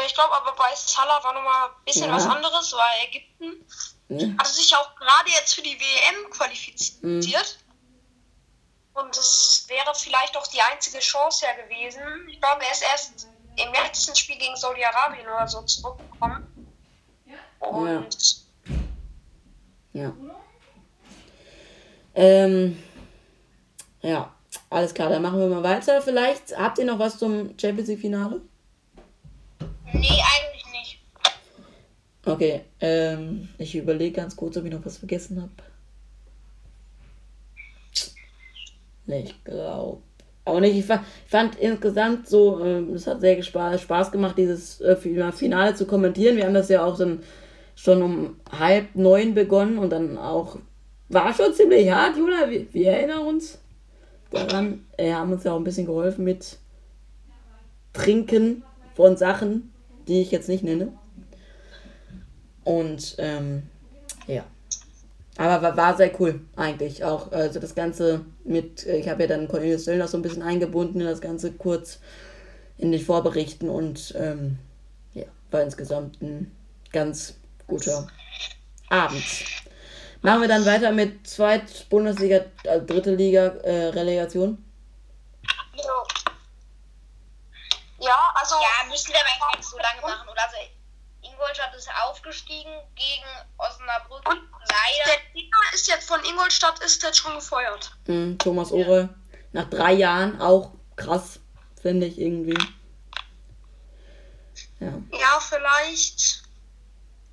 Ich glaube aber bei Salah war nochmal ein bisschen ja. was anderes, weil Ägypten ja. Hat sich auch gerade jetzt für die WM qualifiziert. Mhm. Und es wäre vielleicht auch die einzige Chance ja gewesen. Ich glaube, er ist erst im letzten Spiel gegen Saudi-Arabien oder so zurückgekommen. Und. Ja. ja. Ähm, ja, alles klar, dann machen wir mal weiter. Vielleicht habt ihr noch was zum Champions League-Finale? Nee, eigentlich Okay, ähm, ich überlege ganz kurz, ob ich noch was vergessen habe. Nee, ich glaube. Aber nicht, ich fand, ich fand insgesamt so, ähm, es hat sehr Spaß, Spaß gemacht, dieses äh, Finale zu kommentieren. Wir haben das ja auch dann schon um halb neun begonnen und dann auch, war schon ziemlich hart, Jula. Wir, wir erinnern uns daran. Wir haben uns ja auch ein bisschen geholfen mit Trinken von Sachen, die ich jetzt nicht nenne. Und ähm, ja. Aber war, war, sehr cool, eigentlich auch. Also das Ganze mit, ich habe ja dann Cornelius Söllner so ein bisschen eingebunden in das Ganze kurz in den Vorberichten und ähm, ja, war insgesamt ein ganz guter Abend. Machen wir dann weiter mit Zweit Bundesliga, also dritte Liga äh, Relegation. Ja. Ja, also. Ja, müssen wir aber eigentlich nicht so lange machen, oder? Also Ingolstadt ist aufgestiegen gegen Osnabrück. Und Leider. Der Trainer ist jetzt von Ingolstadt ist jetzt schon gefeuert. Mhm, Thomas Ohre. Ja. Nach drei Jahren auch krass, finde ich irgendwie. Ja, ja vielleicht.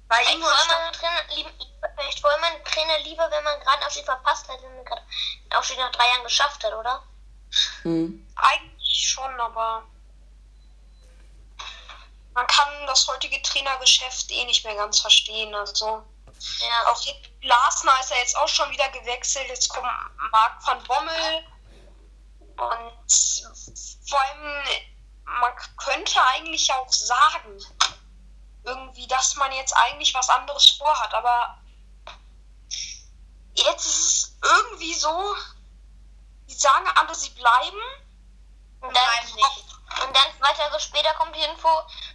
Bei Ingolstadt. Vielleicht wollen man Trainer lieber, wenn man gerade Aufstieg verpasst hat, wenn man gerade Aufstieg nach drei Jahren geschafft hat, oder? Mhm. Eigentlich schon, aber man kann das heutige Trainergeschäft eh nicht mehr ganz verstehen. Also ja. auch Glasner ist ja jetzt auch schon wieder gewechselt. Jetzt kommt Marc van Bommel. Und vor allem, man könnte eigentlich auch sagen, irgendwie, dass man jetzt eigentlich was anderes vorhat. Aber jetzt ist es irgendwie so, die sagen alle, sie bleiben. Und dann, Und dann zwei Tage später kommt die Info,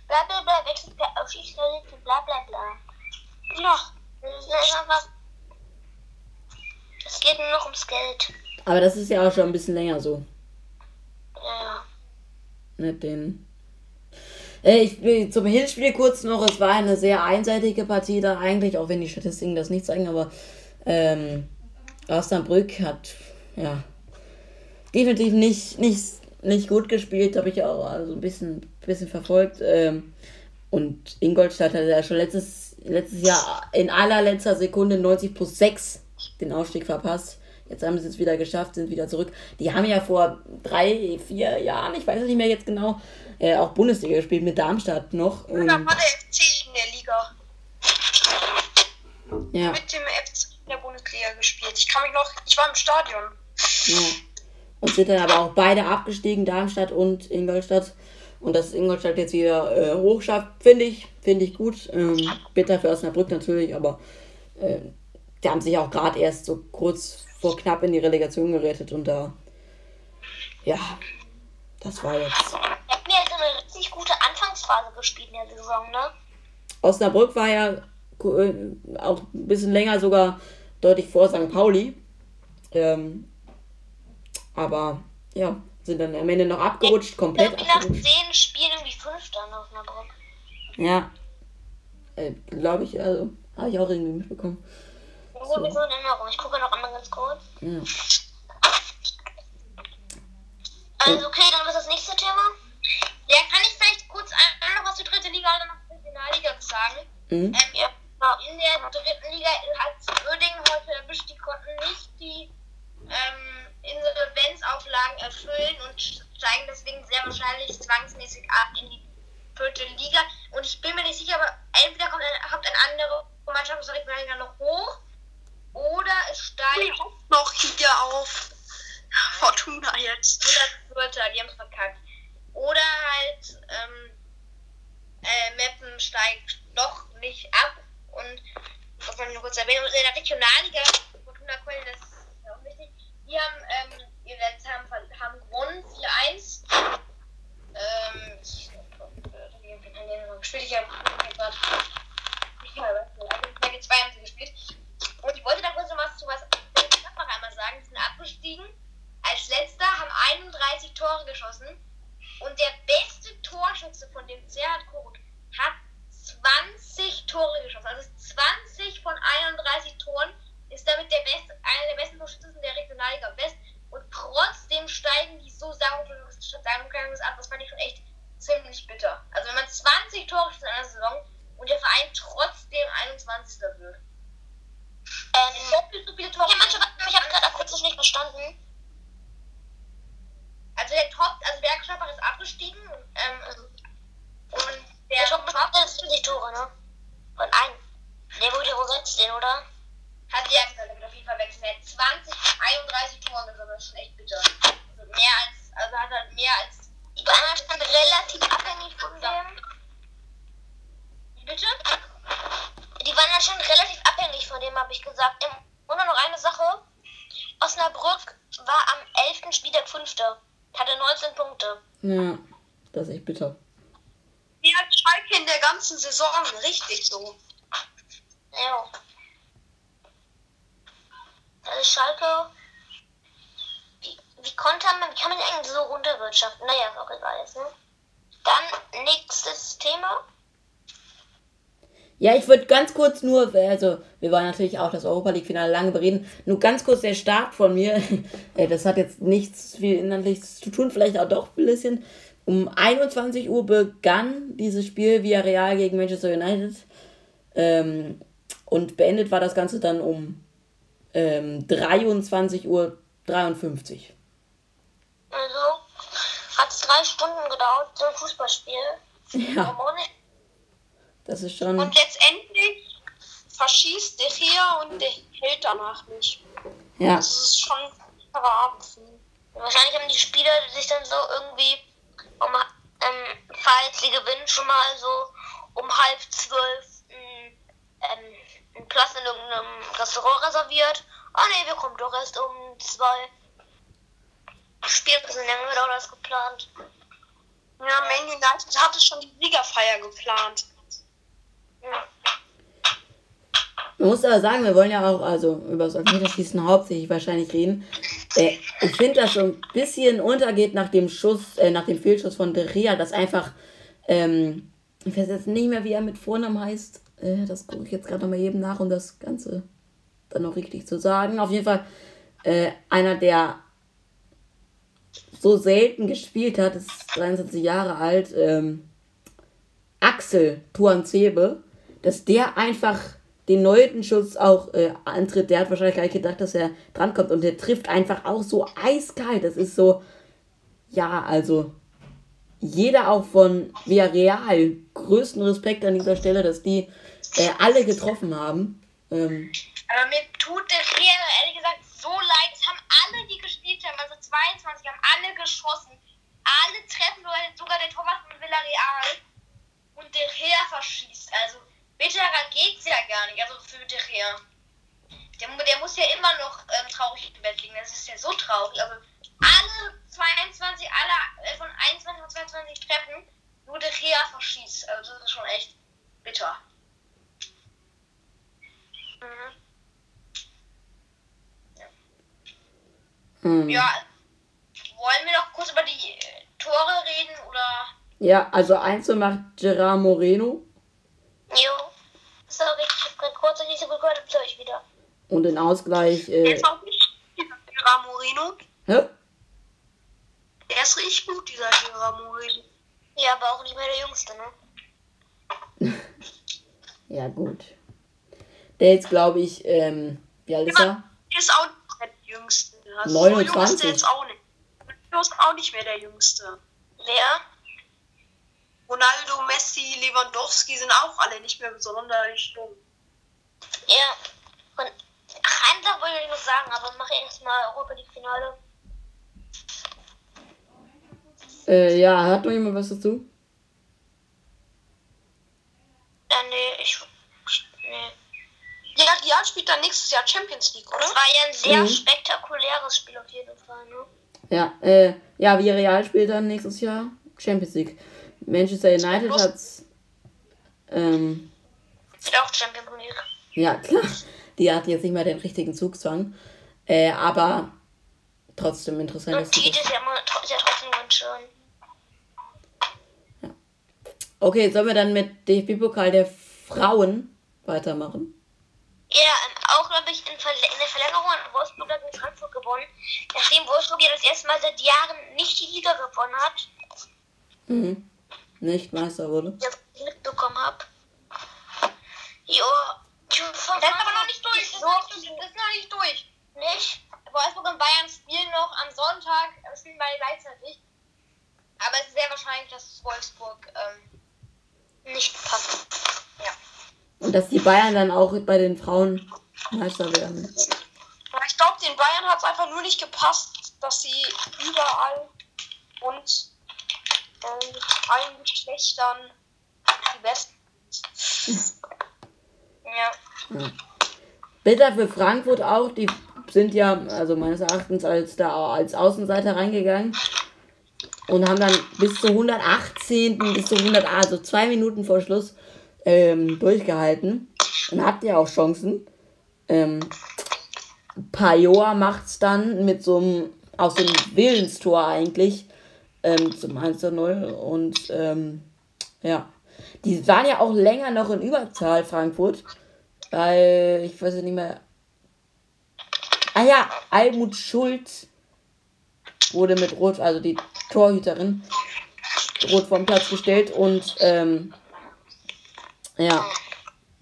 bla bla bla, wechselt per Aufstiegsliste, bla bla bla. Ja. Das ist einfach. Es geht nur noch ums Geld. Aber das ist ja auch schon ein bisschen länger so. Ja. Mit den. Ich will zum Hinspiel kurz noch, es war eine sehr einseitige Partie da eigentlich, auch wenn die Statistiken das nicht zeigen, aber ähm, Osnabrück hat ja definitiv nicht, nicht, nicht gut gespielt, habe ich auch also ein bisschen, bisschen verfolgt. Ähm, und Ingolstadt hatte ja schon letztes, letztes Jahr in allerletzter Sekunde 90 plus 6 den Aufstieg verpasst. Jetzt haben sie es wieder geschafft, sind wieder zurück. Die haben ja vor drei, vier Jahren, ich weiß es nicht mehr jetzt genau, äh, auch Bundesliga gespielt mit Darmstadt noch. Da Und, war der FC in der Liga. ja, Mit dem FC in der Bundesliga gespielt. Ich kann mich noch. Ich war im Stadion. ja. Und sind dann aber auch beide abgestiegen, Darmstadt und Ingolstadt. Und dass Ingolstadt jetzt wieder äh, hochschafft, finde ich, finde ich gut. Ähm, bitter für Osnabrück natürlich, aber äh, die haben sich auch gerade erst so kurz vor knapp in die Relegation gerettet und da, ja, das war jetzt. Wir hatten ja so eine richtig gute Anfangsphase gespielt in der Saison, ne? Osnabrück war ja äh, auch ein bisschen länger sogar deutlich vor St. Pauli. Ähm, aber ja, sind dann am Ende noch abgerutscht, komplett Irgendwie nach zehn Spielen irgendwie fünfter in Osnabrück. Ja. Äh, Glaube ich, also, habe ich auch irgendwie mitbekommen. So. so in Erinnerung. Ich gucke noch einmal ganz kurz. Ja. Also, okay, dann ist das nächste Thema. Ja, kann ich vielleicht kurz noch was zur dritten Liga oder noch zur Regionalliga sagen? Mhm. Ähm, ja. In der dritten Liga hat Oerding heute erwischt, die konnten nicht die ähm, Insolvenzauflagen erfüllen und steigen deswegen sehr wahrscheinlich zwangsmäßig ab in die vierte Liga. Und ich bin mir nicht sicher, aber entweder kommt eine, kommt eine andere Mannschaft aus der Regionalliga noch hoch oder es steigt noch hier auf Fortuna jetzt. 104. Die haben es verkackt. Oder halt ähm, äh, Meppen steigt doch nicht ab und was man nur kurz erwähnen, und in der Regionalliga, Fortuna Köln, das ist ja auch wichtig, die haben, ähm, ihr letztes haben, haben gewonnen, 4-1. Ähm, ich, äh, gespielt, ich habe gerade, ich habe, also, 2 haben sie gespielt. Und ich wollte da kurz noch was zu was noch einmal sagen, die sind abgestiegen. Als letzter haben 31 Tore geschossen. Und der beste Torschütze von dem Serhat Korut hat 20 Tore geschossen. Also 20 von 31 Toren ist damit der beste, einer der besten Torschützen der Regionalliga West. Und trotzdem steigen die so sagen und können ab. Das fand ich schon echt ziemlich bitter. Also wenn man 20 Tore schießt in einer Saison und der Verein trotzdem 21. wird. Ähm, Doppelt so viele Tore. ja, manche, ich habe gerade akustisch nicht verstanden. Also der Top, also Bergschapper ist abgestiegen. Ähm, und der Der Top jetzt 20 Tore, ne? Von einem. Der wurde gesetzt, den, oder? hat ja gesagt, er wird hat 20 von 31 Toren gesammelt. Das ist schon echt bitter. Also mehr als, also hat er mehr als. Die anderen sind relativ abhängig von dem. Wie bitte? Die waren dann schon relativ abhängig von dem, habe ich gesagt. Ähm, Und nur noch eine Sache. Osnabrück war am 11. Spieltag Fünfter. Hatte 19 Punkte. Ja, das ist echt bitter. Wie hat Schalke in der ganzen Saison richtig so. Ja. Also Schalke. Wie, wie konnte man, wie kann man eigentlich so runterwirtschaften? Naja, ist auch egal jetzt, ne? Dann nächstes Thema. Ja, ich würde ganz kurz nur, also wir wollen natürlich auch das Europa League-Finale lange bereden, nur ganz kurz der Start von mir. Äh, Das hat jetzt nichts viel Inhaltliches zu tun, vielleicht auch doch ein bisschen. Um 21 Uhr begann dieses Spiel Villarreal gegen Manchester United. Ähm, und beendet war das Ganze dann um ähm, 23 Uhr 53. Also hat es drei Stunden gedauert, so ein Fußballspiel. Ja, das ist schon. Und letztendlich verschießt der hier und der hält danach nicht. Ja, Das ist schon verraten. Wahrscheinlich haben die Spieler sich dann so irgendwie, um, ähm, falls sie gewinnen, schon mal so um halb zwölf ein, ähm, einen Platz in irgendeinem Restaurant reserviert. Oh ne, wir kommen doch erst um zwei. Spiel ein bisschen länger gedauert als geplant. Ja, Man United hatte schon die Siegerfeier geplant. Man muss aber sagen, wir wollen ja auch also über das Elfmeterschießen hauptsächlich wahrscheinlich reden. Äh, ich finde, dass so ein bisschen untergeht nach dem Schuss, äh, nach dem Fehlschuss von De Rea, dass einfach, ähm, ich weiß jetzt nicht mehr, wie er mit Vornamen heißt. Äh, das gucke ich jetzt gerade nochmal eben nach, um das Ganze dann noch richtig zu sagen. Auf jeden Fall äh, einer, der so selten gespielt hat, ist 23 Jahre alt, ähm, Axel Tuanzebe, dass der einfach den neunten Schuss auch äh, antritt. Der hat wahrscheinlich gar nicht gedacht, dass er drankommt und der trifft einfach auch so eiskalt. Das ist so, ja, also jeder auch von Villarreal, größten Respekt an dieser Stelle, dass die äh, alle getroffen haben. Ähm, Aber mir tut der Real ehrlich gesagt so leid. Es haben alle, die gespielt haben, also 22, haben alle geschossen. Alle treffen, sogar der Torwart von Villarreal. Und der Real verschießt. Also, bitterer geht's ja gar nicht. Also für der Real. Der, der muss ja immer noch ähm, traurig im Bett liegen. Das ist ja so traurig. Also, alle 22, alle äh, von 21 und 22 treffen, nur der Real verschießt. Also, das ist schon echt bitter. Mhm. hm. Ja, wollen wir noch kurz über die äh, Tore reden oder? Ja, also Einzel macht Gerard Moreno Jo. Sorry, ich hab grad kurz nicht so gut gehört, höre ich wieder. und den Ausgleich. Der Äh, ist auch nicht Gerard Moreno. hä? Der ist richtig gut, dieser Gerard Moreno. Ja, aber auch nicht mehr der Jüngste, ne? Ja, gut. Der jetzt, glaube ich, ähm, wie alt ist er? Der ist auch nicht mehr der Jüngste. Also So jung ist 29. der jetzt auch nicht. Der ist auch nicht mehr der Jüngste. Wer? Ronaldo, Messi, Lewandowski sind auch alle nicht mehr sonderlich jung. Ja. Und ach, eine Sache wollte ich noch sagen, aber mach erstmal Europa League Finale. Äh, ja, hat noch jemand was dazu? Ja, nee, ich. Ja, Real spielt dann nächstes Jahr Champions League, oder? Das war ja ein sehr Mhm. spektakuläres Spiel auf jeden Fall, ne? Ja, äh, ja, Villarreal spielt dann nächstes Jahr Champions League. Manchester United hat's, ähm, Ist auch Champions League. ja, klar, die hat jetzt nicht mehr den richtigen Zugzwang, äh, aber trotzdem interessant, Und das ist ja immer ja trotzdem ganz schön. Okay, sollen wir dann mit DFB-Pokal der Frauen weitermachen? Ja, ähm, auch, glaube ich, in, Verl in der Verlängerung hat Wolfsburg gegen Frankfurt gewonnen. Nachdem Wolfsburg ja das erste Mal seit Jahren nicht die Liga gewonnen hat, Mhm. Nicht Meister wurde. wie ich mitbekommen habe. Jo. Das ist aber noch nicht durch. Das ist noch nicht, das ist noch nicht durch. Nicht? Wolfsburg und Bayern spielen noch am Sonntag, spielen beide gleichzeitig. Aber es ist sehr wahrscheinlich, dass Wolfsburg ähm, nicht passt. Ja. Und dass die Bayern dann auch bei den Frauen Meister werden. Ich glaube, den Bayern hat es einfach nur nicht gepasst, dass sie überall und ähm, allen Geschlechtern die Besten sind. Ja. Bitter für Frankfurt auch, die sind ja, also meines Erachtens, als da als Außenseiter reingegangen und haben dann bis zur 118. bis zur 100, also zwei Minuten vor Schluss ähm, durchgehalten und hatten ja auch Chancen. Ähm, Pajor macht's dann mit so einem, aus dem Willenstor eigentlich, ähm, zum 1 zu 0 und ähm, ja. Die waren ja auch länger noch in Überzahl, Frankfurt. Weil, ich weiß nicht mehr. Ah ja, Almut Schulz wurde mit Rot, also die Torhüterin, rot vom Platz gestellt und ähm, ja.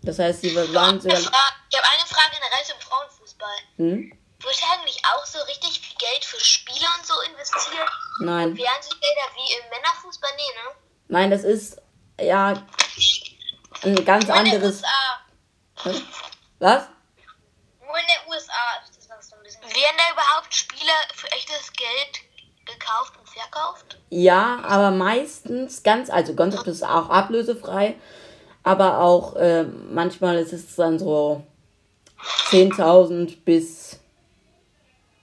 Das heißt, sie waren sogar. Ich habe eine Frage generell zum Frauenfußball. Hm? Wird eigentlich auch so richtig viel Geld für Spieler und so investiert? Nein. Fernsehgelder wie im Männerfußball? Nee, ne? Nein, das ist ja ein ganz Nur in der anderes. USA. Was? Nur in der USA ist das noch so ein bisschen. Werden da überhaupt Spieler für echtes Geld gekauft und verkauft? Ja, aber meistens ganz, also ganz oft ist es auch ablösefrei, aber auch äh, manchmal ist es dann so 10.000 bis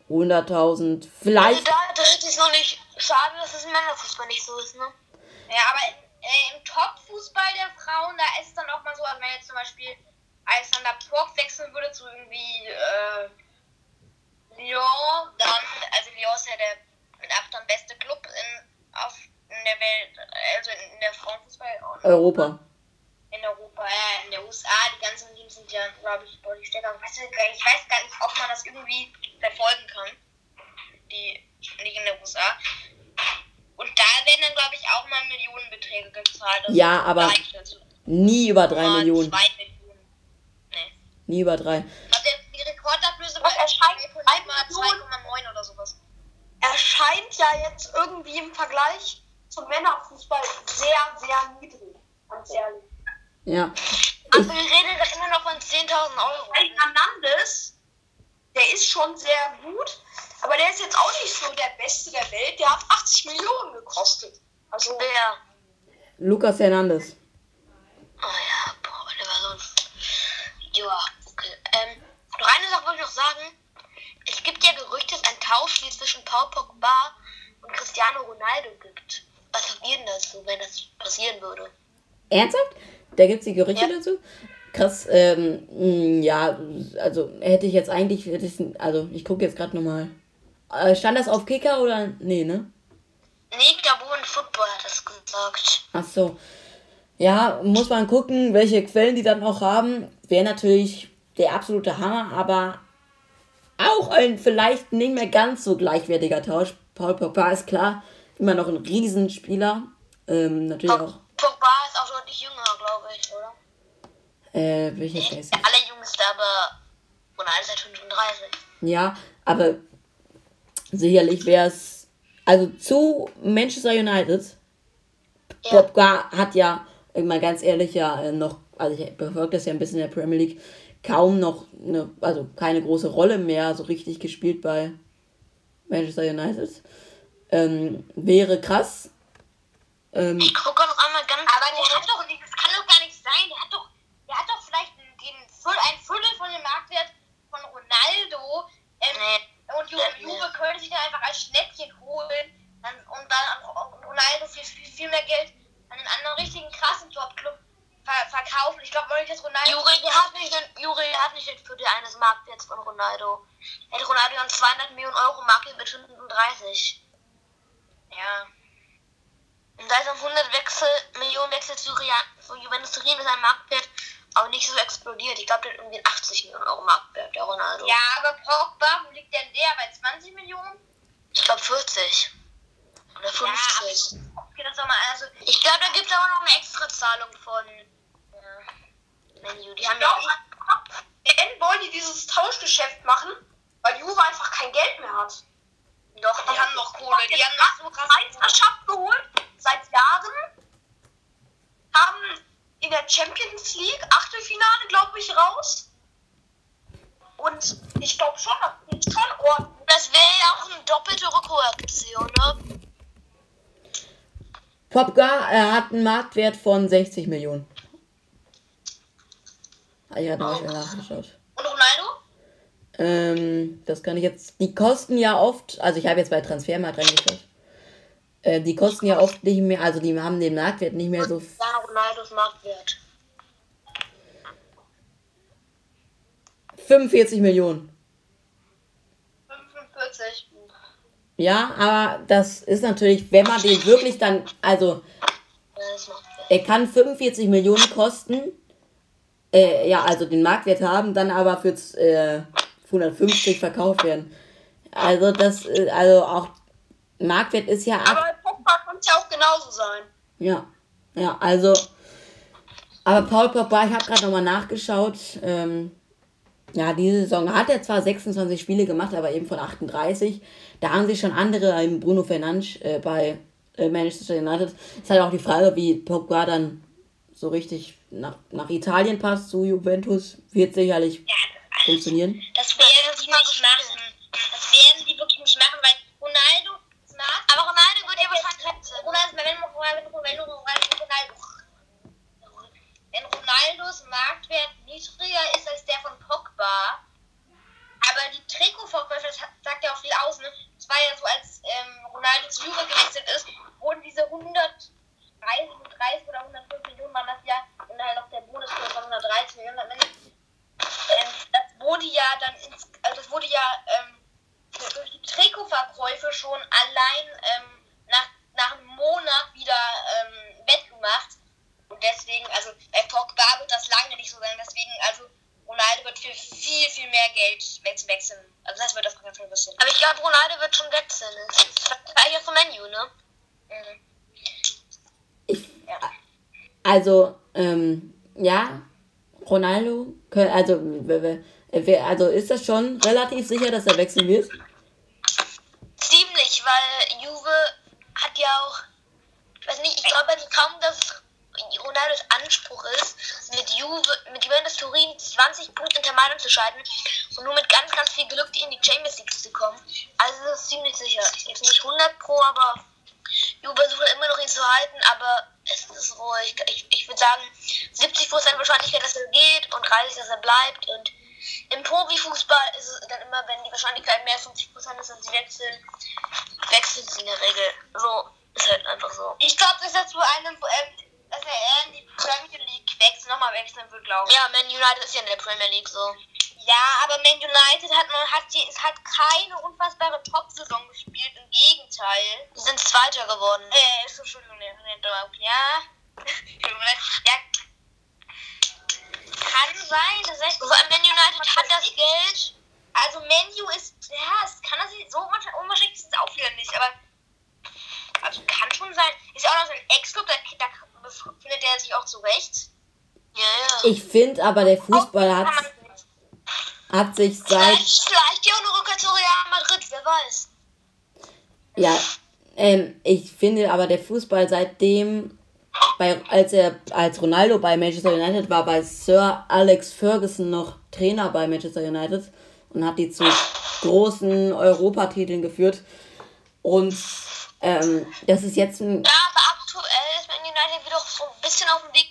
100.000, Also vielleicht. da, das ist noch nicht schade, dass es im Männerfußball nicht so ist, ne? Ja, aber äh, im Top-Fußball der Frauen, da ist es dann auch mal so, als wenn jetzt zum Beispiel Alexander Pork wechseln würde zu irgendwie äh, Lyon, dann, also Lyon ist ja der mit Abstand beste Club in, auf, in der Welt, also in, in der Frauenfußball. Europa. In Europa, ja, in der USA, die ganzen Teams sind ja, glaube ich, deutlich stärker. Weißt du, ich weiß gar nicht, ob man das irgendwie verfolgen kann. Die Liga in der USA. Und da werden dann, glaube ich, auch mal Millionenbeträge gezahlt. Also Ja, aber dazu. nie über drei Mal Millionen. Zwei Millionen. Nee. Nie über drei. Ich glaube, die Rekordablöse war erscheint? Million? 2,9 oder sowas. Erscheint ja jetzt irgendwie im Vergleich zum Männerfußball sehr, sehr niedrig. Ganz ehrlich. Ja. Aber wir reden doch immer noch von 10.000 Euro. Weil Hernandez, der ist schon sehr gut, aber der ist jetzt auch nicht so der Beste der Welt. Der hat 80 Millionen gekostet. Also, Wer? Lukas Hernandez. Oh ja, boah, der war so ein. Ja, okay. Ähm, noch eine Sache wollte ich noch sagen. Es gibt ja Gerüchte, dass ein Tausch wie zwischen Paul Pogba und Cristiano Ronaldo gibt. Was habt ihr denn dazu, wenn das passieren würde? Ernsthaft? Da gibt es die Gerüchte Ja. dazu? Krass, ähm, mh, ja, also hätte ich jetzt eigentlich, ich, also ich gucke jetzt gerade nochmal. Äh, stand das auf Kicker oder? Nee, ne? Nee, One Football hat das gesagt. Ach so. Ja, muss man gucken, welche Quellen die dann auch haben. Wäre natürlich der absolute Hammer, aber auch ein vielleicht nicht mehr ganz so gleichwertiger Tausch. Paul Pogba ist klar, immer noch ein Riesenspieler. Ähm, natürlich auch, Pogba auch deutlich jünger, glaube ich, oder? äh, will ich jetzt nicht Der allerjüngste, aber Ronaldo ist halt 35. Ja, aber sicherlich wäre es. Also zu Manchester United. Ja. Pogba hat ja, mal ganz ehrlich, ja äh, noch, also ich befolge das ja ein bisschen in der Premier League, kaum noch, eine, also keine große Rolle mehr so richtig gespielt bei Manchester United. Ähm, wäre krass. Ähm, Ich gucke noch einmal ganz Aber der hat doch nicht, das kann doch gar nicht sein. Der hat doch, der hat doch vielleicht den, ein Viertel von dem Marktwert von Ronaldo. Ähm, Und Juve, Juve könnte sich dann einfach als Schnäppchen holen dann, und dann an Ronaldo für viel, viel mehr Geld an einen anderen richtigen krassen Top-Club ver verkaufen. Ich glaube nicht, dass Ronaldo. Juri, der hat nicht den, Juri, der hat nicht den Viertel eines Marktwerts von Ronaldo. Hätte Ronaldo dann 200 Millionen Euro Marktwert mit 35. Ja. Und da ist ein 100 Wechsel, Millionen Wechsel zu Real, von Juventus Turin ist ein Marktwert auch nicht so explodiert. Ich glaube, der hat irgendwie 80 Millionen Euro Marktwert, der Ronaldo. Ja, aber Pogba, wo liegt denn der? Bei 20 Millionen? Ich glaube 40. Oder 50. okay, das mal, also, ich glaube, da gibt es aber noch eine Extrazahlung von äh, Menu. Die haben ja ja, wenn wollen die dieses Tauschgeschäft machen, weil Juve einfach kein Geld mehr hat. doch, die haben noch Kohle. Die haben noch so Meisterschaft geholt, seit Jahren. Haben in der Champions League Achtelfinale, glaube ich, raus. Und ich glaube schon, schon ordentlich. Das wäre ja auch eine doppelte Rückholaktion, ne? Pogba er hat einen Marktwert von 60 Millionen. Habe ich gerade noch mal nachgeschaut. Und Ronaldo? Ähm, das kann ich jetzt. Die kosten ja oft, also ich habe jetzt bei Transfermarkt reingeschaut. Äh, die kosten ja oft nicht mehr, also die haben den Marktwert nicht mehr so. Ja, Ronaldos Marktwert. 45 Millionen. 45. Ja, aber das ist natürlich, wenn man den wirklich dann, also er kann 45 Millionen kosten, äh, ja, also den Marktwert haben, dann aber für äh, 150 verkauft werden. Also das, äh, also auch Marktwert ist ja ab. Aber Pogba kann es ja auch genauso sein. Ja, ja, also. Aber Paul Pogba, ich habe gerade nochmal nachgeschaut. Ähm, ja, diese Saison hat er zwar 26 Spiele gemacht, aber eben von 38. Da haben sich schon andere, eben Bruno Fernandes äh, bei äh, Manchester United. Ist halt auch die Frage, wie Pogba dann so richtig nach, nach Italien passt, zu Juventus. Wird sicherlich funktionieren. Das werden die nicht machen. Das werden die wirklich nicht machen, weil Ronaldo ist Markt. Aber Ronaldo wird ja wahrscheinlich. Ronaldo, wenn wenn Ronaldos Marktwert niedriger ist als der von Pogba, aber die Trikotverkäufe, das sagt ja auch viel aus, ne? Es war ja so, als ähm, Ronaldo zu Juve gewechselt ist, wurden diese 100 30, 30 oder 105 Millionen waren das ja und halt noch der Bonus von 113 Millionen. Ähm, das wurde ja dann ins, also das wurde ja ähm, durch die Trikotverkäufe schon allein ähm, nach, nach einem Monat wieder ähm, wettgemacht. Und deswegen, also bei Pogba wird das lange nicht so sein. Deswegen, also Ronaldo wird für viel, viel mehr Geld wechseln. Also das wird das ganz ein bisschen. Aber ich glaube, Ronaldo wird schon wechseln. Das ist eigentlich auch vom Menu, ne? Mhm. Ich, also, ähm, ja, Ronaldo, also, also ist das schon relativ sicher, dass er wechseln wird? Ziemlich, weil Juve hat ja auch, ich weiß nicht, ich glaube also kaum, dass Ronaldos Anspruch ist, mit Juve, mit Juventus Turin 20 Punkte hinter Mailand zu scheiden und nur mit ganz, ganz viel Glück in die Champions League zu kommen. Also das ist ziemlich sicher. Jetzt nicht 100 pro, aber Juve versucht immer noch ihn zu halten, aber es ist so, ich, ich, würde sagen, 70% Wahrscheinlichkeit, dass er geht und 30, dass er bleibt und im Profifußball ist es dann immer, wenn die Wahrscheinlichkeit mehr als 50% ist, dass sie wechseln, wechseln sie in der Regel. So, ist halt einfach so. Ich glaube, dass er zu einem, ähm, dass er eher in die Premier League wechseln, nochmal wechseln wird, glaube ich. Ja, Man United ist ja in der Premier League so. Ja, aber Man United hat man hat die, es hat keine unfassbare Top-Saison gespielt, im Gegenteil. Die sind Zweiter geworden. Äh, ist- Entschuldigung, ne, ne, doch, ja. Entschuldigung, ja. Kann sein, dass er Vor allem Man United hat das Geld. Also Menu ist, ja, es kann das nicht, so unwahrscheinlich ist es auch wieder nicht, aber also kann schon sein. Ist ja auch noch so ein Ex-Club, da, da findet er sich auch zurecht. Ja, ja. Ich finde aber, der Fußball Kann hat. Hat sich seit, Vielleicht, vielleicht ja auch eine Rückkehr zu Real Madrid, wer weiß. ja, ähm, ich finde aber, der Fußball seitdem, bei, als er, als Ronaldo bei Manchester United war, war Sir Alex Ferguson noch Trainer bei Manchester United und hat die zu großen Europatiteln geführt. Und ähm, das ist jetzt ein Ja, aber aktuell ist Man United wieder so ein bisschen auf dem Weg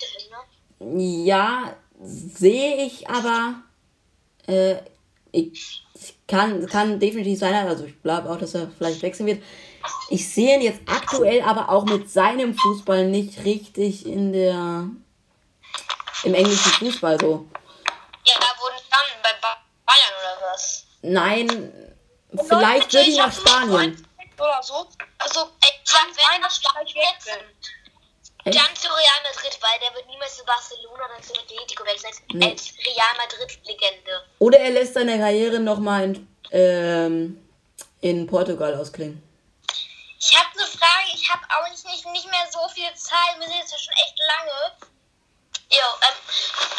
dahin, ne? Ja, sehe ich aber. Äh, ich kann, kann definitiv sein, also ich glaube auch, dass er vielleicht wechseln wird. Ich sehe ihn jetzt aktuell aber auch mit seinem Fußball nicht richtig in der. im englischen Fußball so. Ja, da wurden dann bei Ba- Bayern oder was? Nein, vielleicht wird ihn nach Spanien. Oder so. Also, kann sein, dass vielleicht ich wechseln. Echt? Dann zu Real Madrid, weil der wird niemals zu Barcelona oder zu Atletico wechseln. Nee. Als Real Madrid-Legende. Oder er lässt seine Karriere nochmal in, ähm, in Portugal ausklingen. Ich habe eine Frage, ich habe auch nicht, nicht, nicht mehr so viel Zeit, wir sind jetzt ja schon echt lange. Jo, ähm,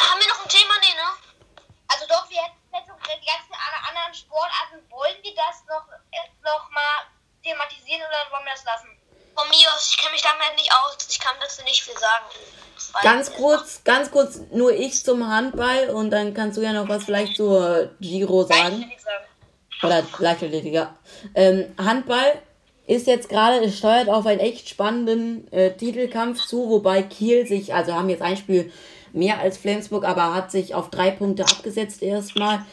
haben wir noch ein Thema? Nee, ne? Also doch, wir hätten jetzt noch die ganzen an- anderen Sportarten, wollen wir das noch, äh, noch mal thematisieren oder wollen wir das lassen? Von mir aus, ich kenne mich damit nicht aus. Ich kann dazu nicht viel sagen. Ganz kurz, ganz kurz nur ich zum Handball und dann kannst du ja noch was vielleicht zur Giro sagen. Oder Leichtathletik, ja. Ähm, Handball ist jetzt gerade, es steuert auf einen echt spannenden äh, Titelkampf zu, wobei Kiel sich, also haben jetzt ein Spiel mehr als Flensburg, aber hat sich auf drei Punkte abgesetzt erstmal.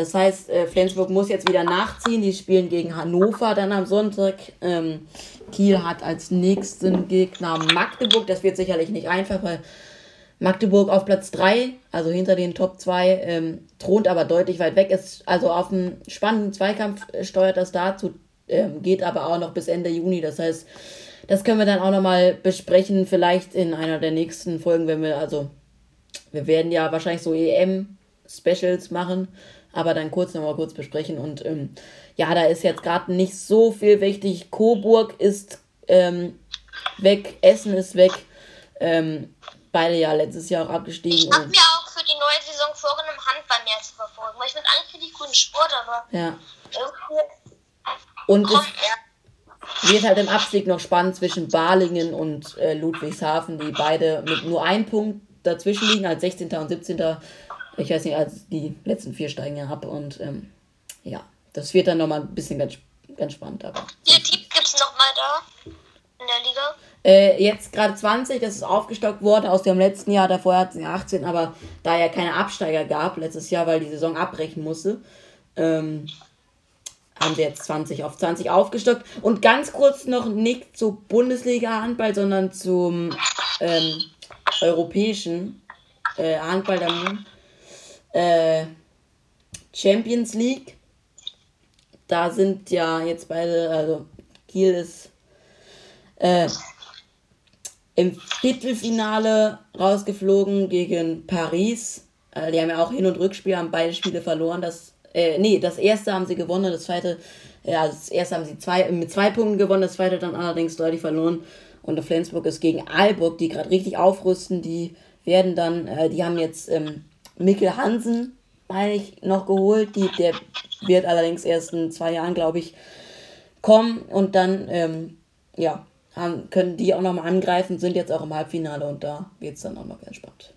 Das heißt, äh, Flensburg muss jetzt wieder nachziehen. Die spielen gegen Hannover dann am Sonntag. Ähm, Kiel hat als nächsten Gegner Magdeburg. Das wird sicherlich nicht einfach, weil Magdeburg auf Platz 3, also hinter den Top 2, ähm, thront aber deutlich weit weg. Ist also auf einen spannenden Zweikampf äh, steuert das dazu, ähm, geht aber auch noch bis Ende Juni. Das heißt, das können wir dann auch nochmal besprechen, vielleicht in einer der nächsten Folgen, wenn wir, also, wir werden ja wahrscheinlich so EM-Specials machen, aber dann kurz nochmal kurz besprechen. Und ähm, ja, da ist jetzt gerade nicht so viel wichtig. Coburg ist ähm, weg, Essen ist weg. Ähm, beide ja letztes Jahr auch abgestiegen. Ich habe mir auch für die neue Saison vorgenommen, Handball mehr zu verfolgen. Weil ich finde eigentlich richtig guten Sport, aber Ja. irgendwie Und kommt es wird halt im Abstieg noch spannend zwischen Balingen und äh, Ludwigshafen, die beide mit nur einem Punkt dazwischen liegen, als 16. und 17. Ich weiß nicht, als die letzten vier steigen ja ab und ähm, ja, das wird dann nochmal ein bisschen ganz, ganz spannend. Aber Wie viele Teams gibt es nochmal da in der Liga? Äh, jetzt gerade 20, das ist aufgestockt worden aus dem letzten Jahr, davor hatten sie 18, aber da ja keine Absteiger gab letztes Jahr, weil die Saison abbrechen musste, ähm, haben sie jetzt 20 auf 20 aufgestockt. Und ganz kurz noch nicht zu Bundesliga-Handball, sondern zum ähm, europäischen äh, Handball dann. Äh, Champions League. Da sind ja jetzt beide, also Kiel ist äh, im Viertelfinale rausgeflogen gegen Paris. Äh, die haben ja auch Hin- und Rückspiel, haben beide Spiele verloren. Das, äh, nee, das erste haben sie gewonnen, das zweite, ja, das erste haben sie zwei, mit zwei Punkten gewonnen, das zweite dann allerdings deutlich verloren. Und Flensburg ist gegen Aalburg, die gerade richtig aufrüsten. Die werden dann, äh, die haben jetzt ähm, Mikkel Hansen, meine ich, noch geholt. Die, der wird allerdings erst in zwei Jahren, glaube ich, kommen. Und dann, ähm, ja, haben, können die auch nochmal angreifen, sind jetzt auch im Halbfinale und da wird es dann auch noch entspannt.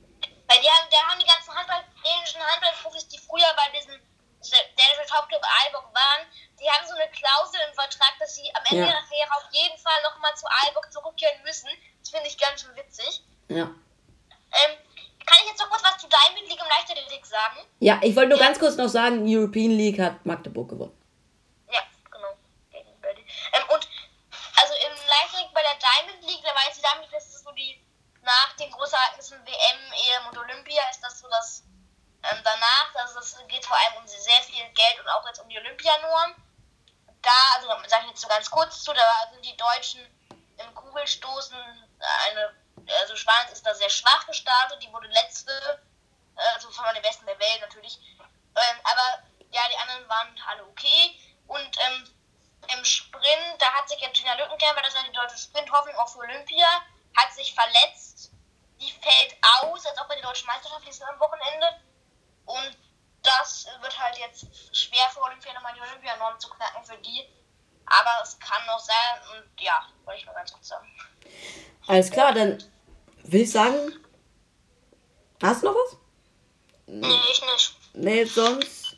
Weil die haben, da haben die ganzen Handball, dänischen Handballprofis, die früher bei diesem dänischen Topclub Aalborg waren, die haben so eine Klausel im Vertrag, dass sie am Ende Ja. ihrer Karriere auf jeden Fall nochmal zu Aalborg zurückkehren müssen. Das finde ich ganz schön witzig. Ja. Ähm, kann ich jetzt noch kurz was zu Diamond League sagen? Ja, ich wollte nur ganz kurz noch sagen, European League hat Magdeburg gewonnen. Ja, genau. Gegen. Ähm, und also im Leichtathletik bei der Diamond League, da weiß ich damit, das ist so die nach den Großereignissen WM, EM und Olympia ist das so das ähm, danach, also das geht vor allem um sehr viel Geld und auch jetzt um die Olympianorm. Da, also sage ich jetzt so ganz kurz zu, da sind die Deutschen im Kugelstoßen eine, also Schweiz ist da sehr schwach gestartet, die wurde letzte, also von den besten der Welt natürlich. Ähm, aber ja, die anderen waren alle okay. Und ähm, im Sprint, da hat sich jetzt Gina Lückenkämper, das ja die deutsche Sprinthoffnung für Olympia, hat sich verletzt. Die fällt aus, als auch bei der deutschen Meisterschaft, die ist am Wochenende. Und das wird halt jetzt schwer für Olympia nochmal die Olympianorm zu knacken für die. Aber es kann noch sein und ja, wollte ich nur ganz kurz sagen. Alles klar, dann will ich sagen. Hast du noch was? Nee, ich nicht. Nee, sonst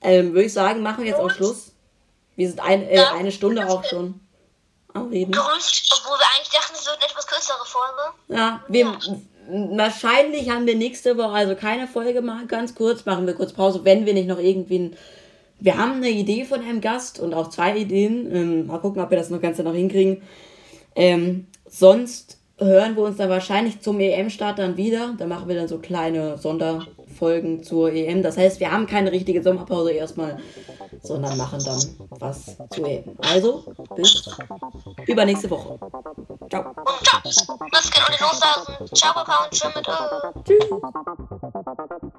ähm, würde ich sagen, machen wir jetzt auch Schluss. Wir sind ein, äh, eine Stunde auch schon am Reden. Gerücht, obwohl wir eigentlich dachten, es wird eine etwas kürzere Folge. Ja, wir, wahrscheinlich haben wir nächste Woche also keine Folge mal ganz kurz, machen wir kurz Pause, wenn wir nicht noch irgendwie ein, wir haben eine Idee von einem Gast und auch zwei Ideen. Ähm, mal gucken, ob wir das noch ganz noch hinkriegen. Ähm, sonst hören wir uns dann wahrscheinlich zum EM-Start dann wieder. Da machen wir dann so kleine Sonderfolgen zur EM. Das heißt, wir haben keine richtige Sommerpause erstmal, sondern machen dann was zur EM. Also, bis übernächste Woche. Ciao. Und ciao. Geht und die Loslassen. Ciao, Papa und tschüss mit. Tschüss.